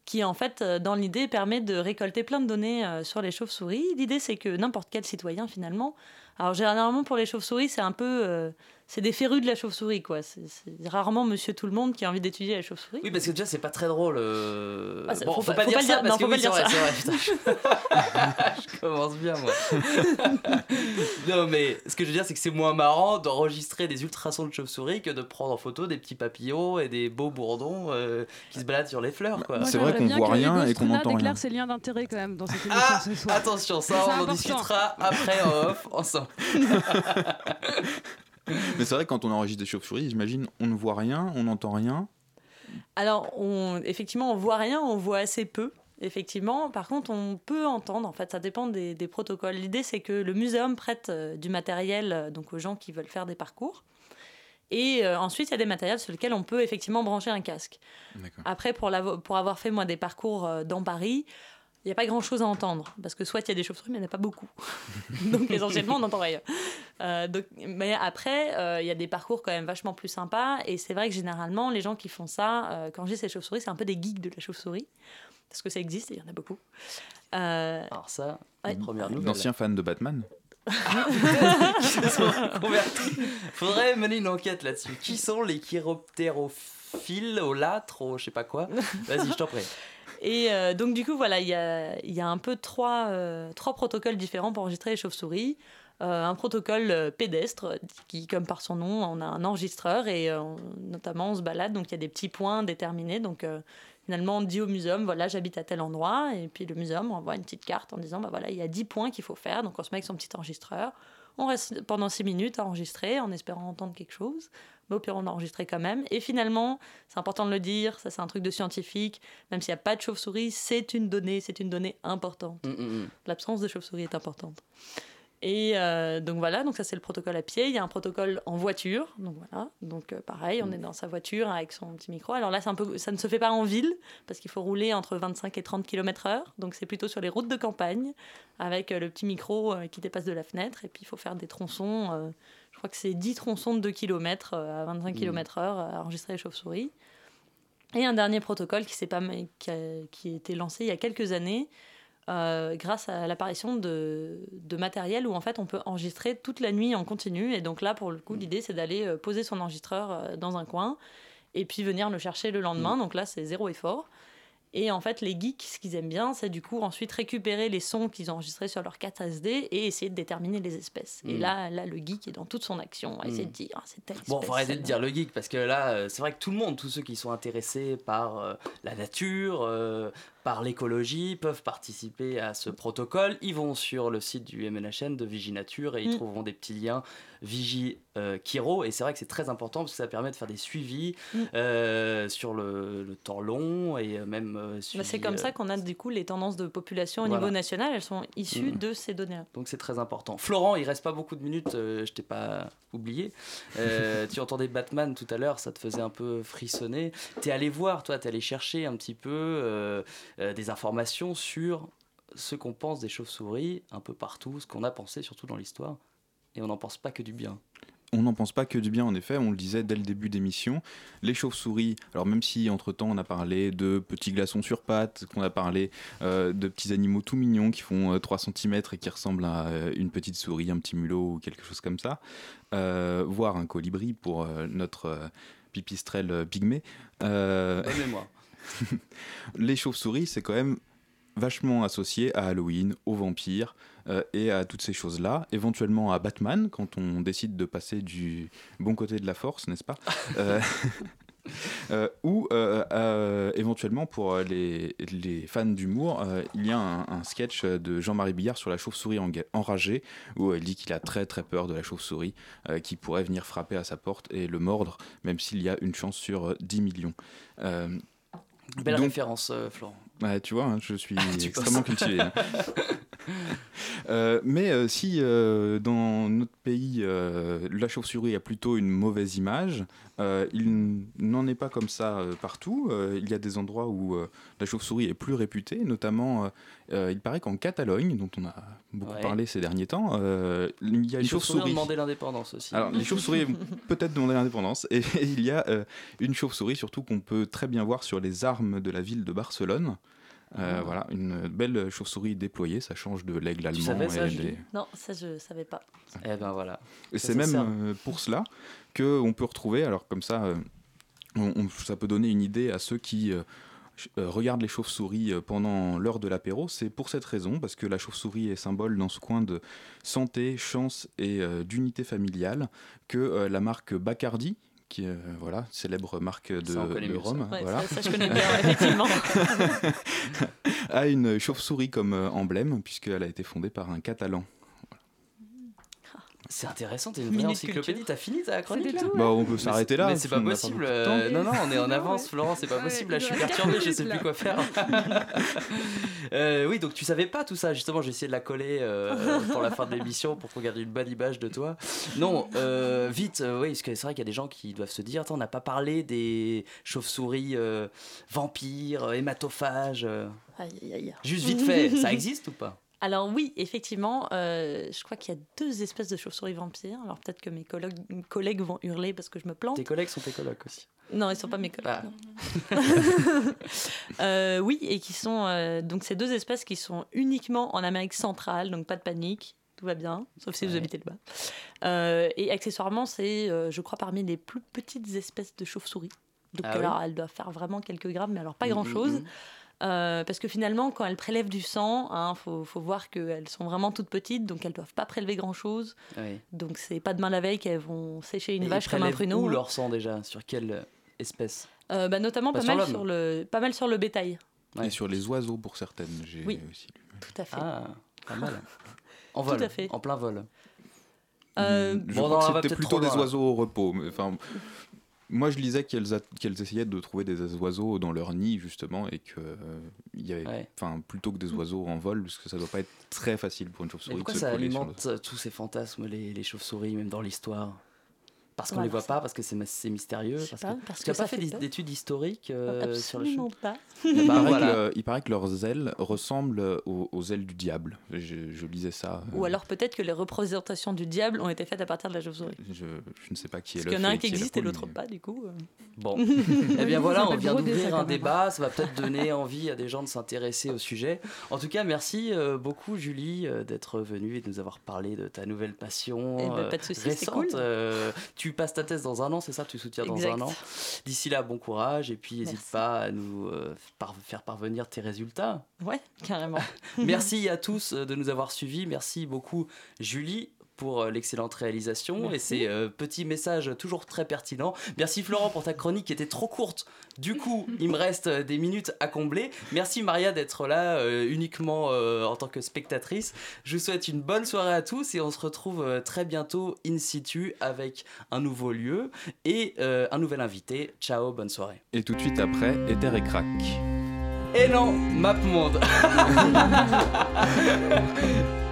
qui en fait, euh, dans l'idée, permet de récolter plein de données euh, sur les chauves-souris. L'idée, c'est que n'importe quel citoyen, finalement, alors généralement pour les chauves-souris, c'est un peu, euh, c'est des férus de la chauve-souris, quoi. C'est rarement Monsieur Tout le Monde qui a envie d'étudier la chauve-souris. Oui, parce que déjà, c'est pas très drôle. euh, Ah, bon, faut faut, pas- pas faut dire pas ça dire- parce non, que faut oui, pas c'est le vrai, vrai, putain, je... je commence bien, moi. non, mais ce que je veux dire, c'est que c'est moins marrant d'enregistrer des ultrasons de chauve-souris que de prendre en photo des petits papillons et des beaux bourdons euh, qui se baladent sur les fleurs, quoi. C'est vrai qu'on voit rien et qu'on n'entend rien. déclare ses liens d'intérêt quand même dans cette émission Ah, ce soir. attention, ça, on en discutera après en off, ensemble. Mais c'est vrai que quand on enregistre des chauves-souris, j'imagine, on ne voit rien, on n'entend rien. Alors, on, effectivement, on voit rien, on voit assez peu. Effectivement, par contre, on peut entendre. En fait, ça dépend des, des protocoles. L'idée, c'est que le muséum prête euh, du matériel euh, donc aux gens qui veulent faire des parcours. Et euh, ensuite, il y a des matériels sur lesquels on peut effectivement brancher un casque. Après, pour, pour avoir fait moi des parcours dans Paris, il n'y a pas grand chose à entendre. Parce que soit il y a des chauves-souris, mais il n'y en a pas beaucoup. donc essentiellement, on n'entend rien. Euh, donc, mais après, euh, il y a des parcours quand même vachement plus sympas. Et c'est vrai que généralement, les gens qui font ça, euh, quand je dis ces chauves-souris, c'est un peu des geeks de la chauve-souris. Parce que ça existe et il y en a beaucoup. Euh, Alors, ça, Ouais. première nouvelle. D'anciens fans de Batman. qui se sont convertis. Faudrait mener une enquête là-dessus. Qui sont les chiroptérophiles, au lâtre, au je sais pas quoi? Vas-y, je t'en prie. Et euh, donc, du coup, voilà, il y a, y a un peu trois, euh, trois protocoles différents pour enregistrer les chauves-souris. Euh, un protocole pédestre, qui, comme par son nom, on a un enregistreur et notamment on se balade, donc il y a des petits points déterminés. Donc, finalement, on dit au muséum, voilà, j'habite à tel endroit. Et puis le muséum envoie une petite carte en disant, bah voilà, il y a 10 points qu'il faut faire. Donc, on se met avec son petit enregistreur. On reste pendant 6 minutes à enregistrer en espérant entendre quelque chose. Mais au pire, on a enregistré quand même. Et finalement, c'est important de le dire, ça c'est un truc de scientifique, même s'il n'y a pas de chauve-souris, c'est une donnée, c'est une donnée importante. Mm, mm, mm. L'absence de chauve-souris est importante. Et euh, donc voilà, donc ça c'est le protocole à pied. Il y a un protocole en voiture, donc voilà. Donc euh, pareil, on est dans sa voiture avec son petit micro. Alors là, un peu, ça ne se fait pas en ville parce qu'il faut rouler entre 25 et 30 km/h. Donc c'est plutôt sur les routes de campagne avec euh, le petit micro qui dépasse de la fenêtre. Et puis il faut faire des tronçons. je crois que c'est 10 tronçons de 2 km à 25 km/h à enregistrer les chauves-souris. Et un dernier protocole qui, pas, qui, a, qui a été lancé il y a quelques années euh, grâce à l'apparition de, de matériel où en fait on peut enregistrer toute la nuit en continu. Et donc là, pour le coup, l'idée c'est d'aller euh, poser son enregistreur euh, dans un coin et puis venir le chercher le lendemain. Donc là, c'est zéro effort. Et en fait, les geeks, ce qu'ils aiment bien, c'est du coup ensuite récupérer les sons qu'ils ont enregistrés sur leur carte SD et essayer de déterminer les espèces. Et Mm. là, là, le geek est dans toute son action, à essayer Mm. de dire, ah, c'est telle Bon, faut arrêter de dire le geek parce que là, c'est vrai que tout le monde, tous ceux qui sont intéressés par euh, la nature, euh, par l'écologie, peuvent participer à ce protocole. Ils vont sur le site du MNHN de Viginature et ils Mm. trouveront des petits liens Vigi euh, Kiro. Et c'est vrai que c'est très important parce que ça permet de faire des suivis Mm. euh, sur le, le temps long et euh, même euh, Bah, c'est comme ça qu'on a du coup les tendances de population au Voilà. niveau national, elles sont issues Mm. de ces données. Donc c'est très important. Florent, il reste pas beaucoup de minutes, je t'ai pas oublié. Tu entendais Batman tout à l'heure, ça te faisait un peu frissonner. T'es allé voir, toi, t'es allé chercher un petit peu euh, des informations sur ce qu'on pense des chauves-souris un peu partout, ce qu'on a pensé surtout dans l'histoire. Et on n'en pense pas que du bien. On n'en pense pas que du bien, en effet, on le disait dès le début d'émission. Les chauves-souris, alors même si entre-temps on a parlé de petits glaçons sur pattes, qu'on a parlé euh, de petits animaux tout mignons qui font euh, 3 cm et qui ressemblent à euh, une petite souris, un petit mulot ou quelque chose comme ça, voire un colibri pour notre pipistrelle pygmée. Bonne mémoire. les chauves-souris, c'est quand même vachement associé à Halloween, aux vampires euh, et à toutes ces choses-là. Éventuellement à Batman, quand on décide de passer du bon côté de la force, n'est-ce pas Euh, euh, ou éventuellement pour les, les fans d'humour, il y a un, un sketch de Jean-Marie Billard sur la chauve-souris enragée, où il dit qu'il a très très peur de la chauve-souris qui pourrait venir frapper à sa porte et le mordre, même s'il y a une chance sur euh, 10 millions. Belle donc- référence, euh, Florent. Ouais, tu vois, hein, je suis Tu extrêmement cultivé. hein. Euh, mais euh, si dans notre pays, la chauve-souris a plutôt une mauvaise image, euh, il n'en est pas comme ça euh, partout. Euh, il y a des endroits où la chauve-souris est plus réputée, notamment, il paraît qu'en Catalogne, dont on a beaucoup Ouais. parlé ces derniers temps, il y a Les une chauves-souris ont chauve-souris. demandé l'indépendance aussi. Alors, les chauves-souris vont peut-être demander l'indépendance. Et il y a une chauve-souris, surtout qu'on peut très bien voir sur les armes de la ville de Barcelone. Euh, Ah. Voilà, une belle chauve-souris déployée, ça change de l'aigle allemand. savais ça, et Julie? des- Non, ça je savais pas. Eh ben voilà. et c'est même euh, pour cela qu'on peut retrouver, alors comme ça, euh, on- on- ça peut donner une idée à ceux qui regardent les chauves-souris pendant l'heure de l'apéro. C'est pour cette raison, parce que la chauve-souris est symbole dans ce coin de santé, chance et euh, d'unité familiale, que euh, la marque Bacardi, qui est euh, voilà, célèbre marque de, Ça, rhum, Ouais, voilà. ça, ça, je connais bien, effectivement. a une chauve-souris comme euh, emblème, puisqu'elle a été fondée par un Catalan. C'est intéressant, t'es une vraie encyclopédie. T'as fini ta chronique là tout. Bah, on peut s'arrêter là. Mais c'est pas possible. euh, non, non, on est en avance. Florent, c'est pas possible. Là, je suis perturbé, je sais plus quoi faire. Euh, oui, donc tu savais pas tout ça. Justement, j'ai essayé de la coller euh, pour la fin de l'émission pour qu'on garde une bonne image de toi. Non, euh, vite, euh, oui, parce que c'est vrai qu'il y a des gens qui doivent se dire Attends, on n'a pas parlé des chauves-souris euh, vampires, hématophages. euh. Aïe, aïe, aïe. Juste vite fait, ça existe ou pas? Alors oui, effectivement, euh, je crois qu'il y a deux espèces de chauves-souris vampires. Alors peut-être que mes collègues, collègues vont hurler parce que je me plante. Tes collègues sont tes colocs aussi. Non, ils sont pas mes collègues. Ah. non. Euh, oui, et qui sont euh, donc ces deux espèces qui sont uniquement en Amérique centrale, donc pas de panique, tout va bien, sauf si vous habitez là-bas. Et accessoirement, c'est, je crois, parmi les plus petites espèces de chauves-souris. Donc Ah oui alors, elles doivent faire vraiment quelques grammes, mais alors pas Mm, grand-chose. mm, mm. Euh, parce que finalement, quand elles prélèvent du sang, il faut, faut voir qu'elles sont vraiment toutes petites, donc elles doivent pas prélever grand-chose. Ouais. Donc c'est pas demain la veille qu'elles vont sécher une Et vache comme un pruneau. Où hein. leur sang déjà? Sur quelle espèce? Euh, bah, notamment Pas pas, sur mal sur le, pas mal sur le bétail. Ouais. Et sur les oiseaux pour certaines, j'ai Oui. aussi lu. Tout à fait. Ah, pas mal. En Tout vol, à fait. en plein vol. Euh, Je bon, crois non, que c'était plutôt des loin. oiseaux au repos. mais, moi, je lisais qu'elles a- qu'elles essayaient de trouver des oiseaux dans leur nid justement et que euh, il y avait, Ouais. enfin, plutôt que des oiseaux en vol, parce que ça doit pas être très facile pour une chauve-souris pourquoi de se ça alimente tous ces fantasmes, les, les chauves-souris, même dans l'histoire? Parce qu'on Ouais, les voit pas, parce que c'est c'est mystérieux parce pas, que... parce tu n'as pas fait d'études historiques euh, sur les chauves Absolument pas. Il paraît, voilà. que, le- il paraît que leurs ailes ressemblent aux, aux ailes du diable. Je, je lisais ça. euh, Ou alors peut-être que les représentations du diable ont été faites à partir de la chauve-souris. Je, je ne sais pas qui est Parce le qu'il y en a un qui existe et l'autre pas, du coup. euh. Bon, eh bien voilà, on vient d'ouvrir un débat, ça va peut-être donner envie à des gens de s'intéresser au sujet. En tout cas, merci beaucoup Julie d'être venue et de nous avoir parlé de ta nouvelle passion Eh ben, pas de soucis, c'est récente. cool. Euh, tu passes ta thèse dans un an, c'est ça Tu soutiens dans Exact. un an. D'ici là, bon courage et puis n'hésite pas à nous euh, par- faire parvenir tes résultats. Ouais, carrément. Merci à tous euh, de nous avoir suivis. Merci beaucoup Julie pour euh, l'excellente réalisation et ces euh, petits messages toujours très pertinents. Merci Florent pour ta chronique qui était trop courte. Du coup, il me reste euh, des minutes à combler. Merci Maria d'être là euh, uniquement euh, en tant que spectatrice. Je vous souhaite une bonne soirée à tous et on se retrouve euh, très bientôt in situ avec un nouveau lieu et euh, un nouvel invité. Ciao, bonne soirée. Et tout de suite après, Ether et Crack. Et non, Map Monde.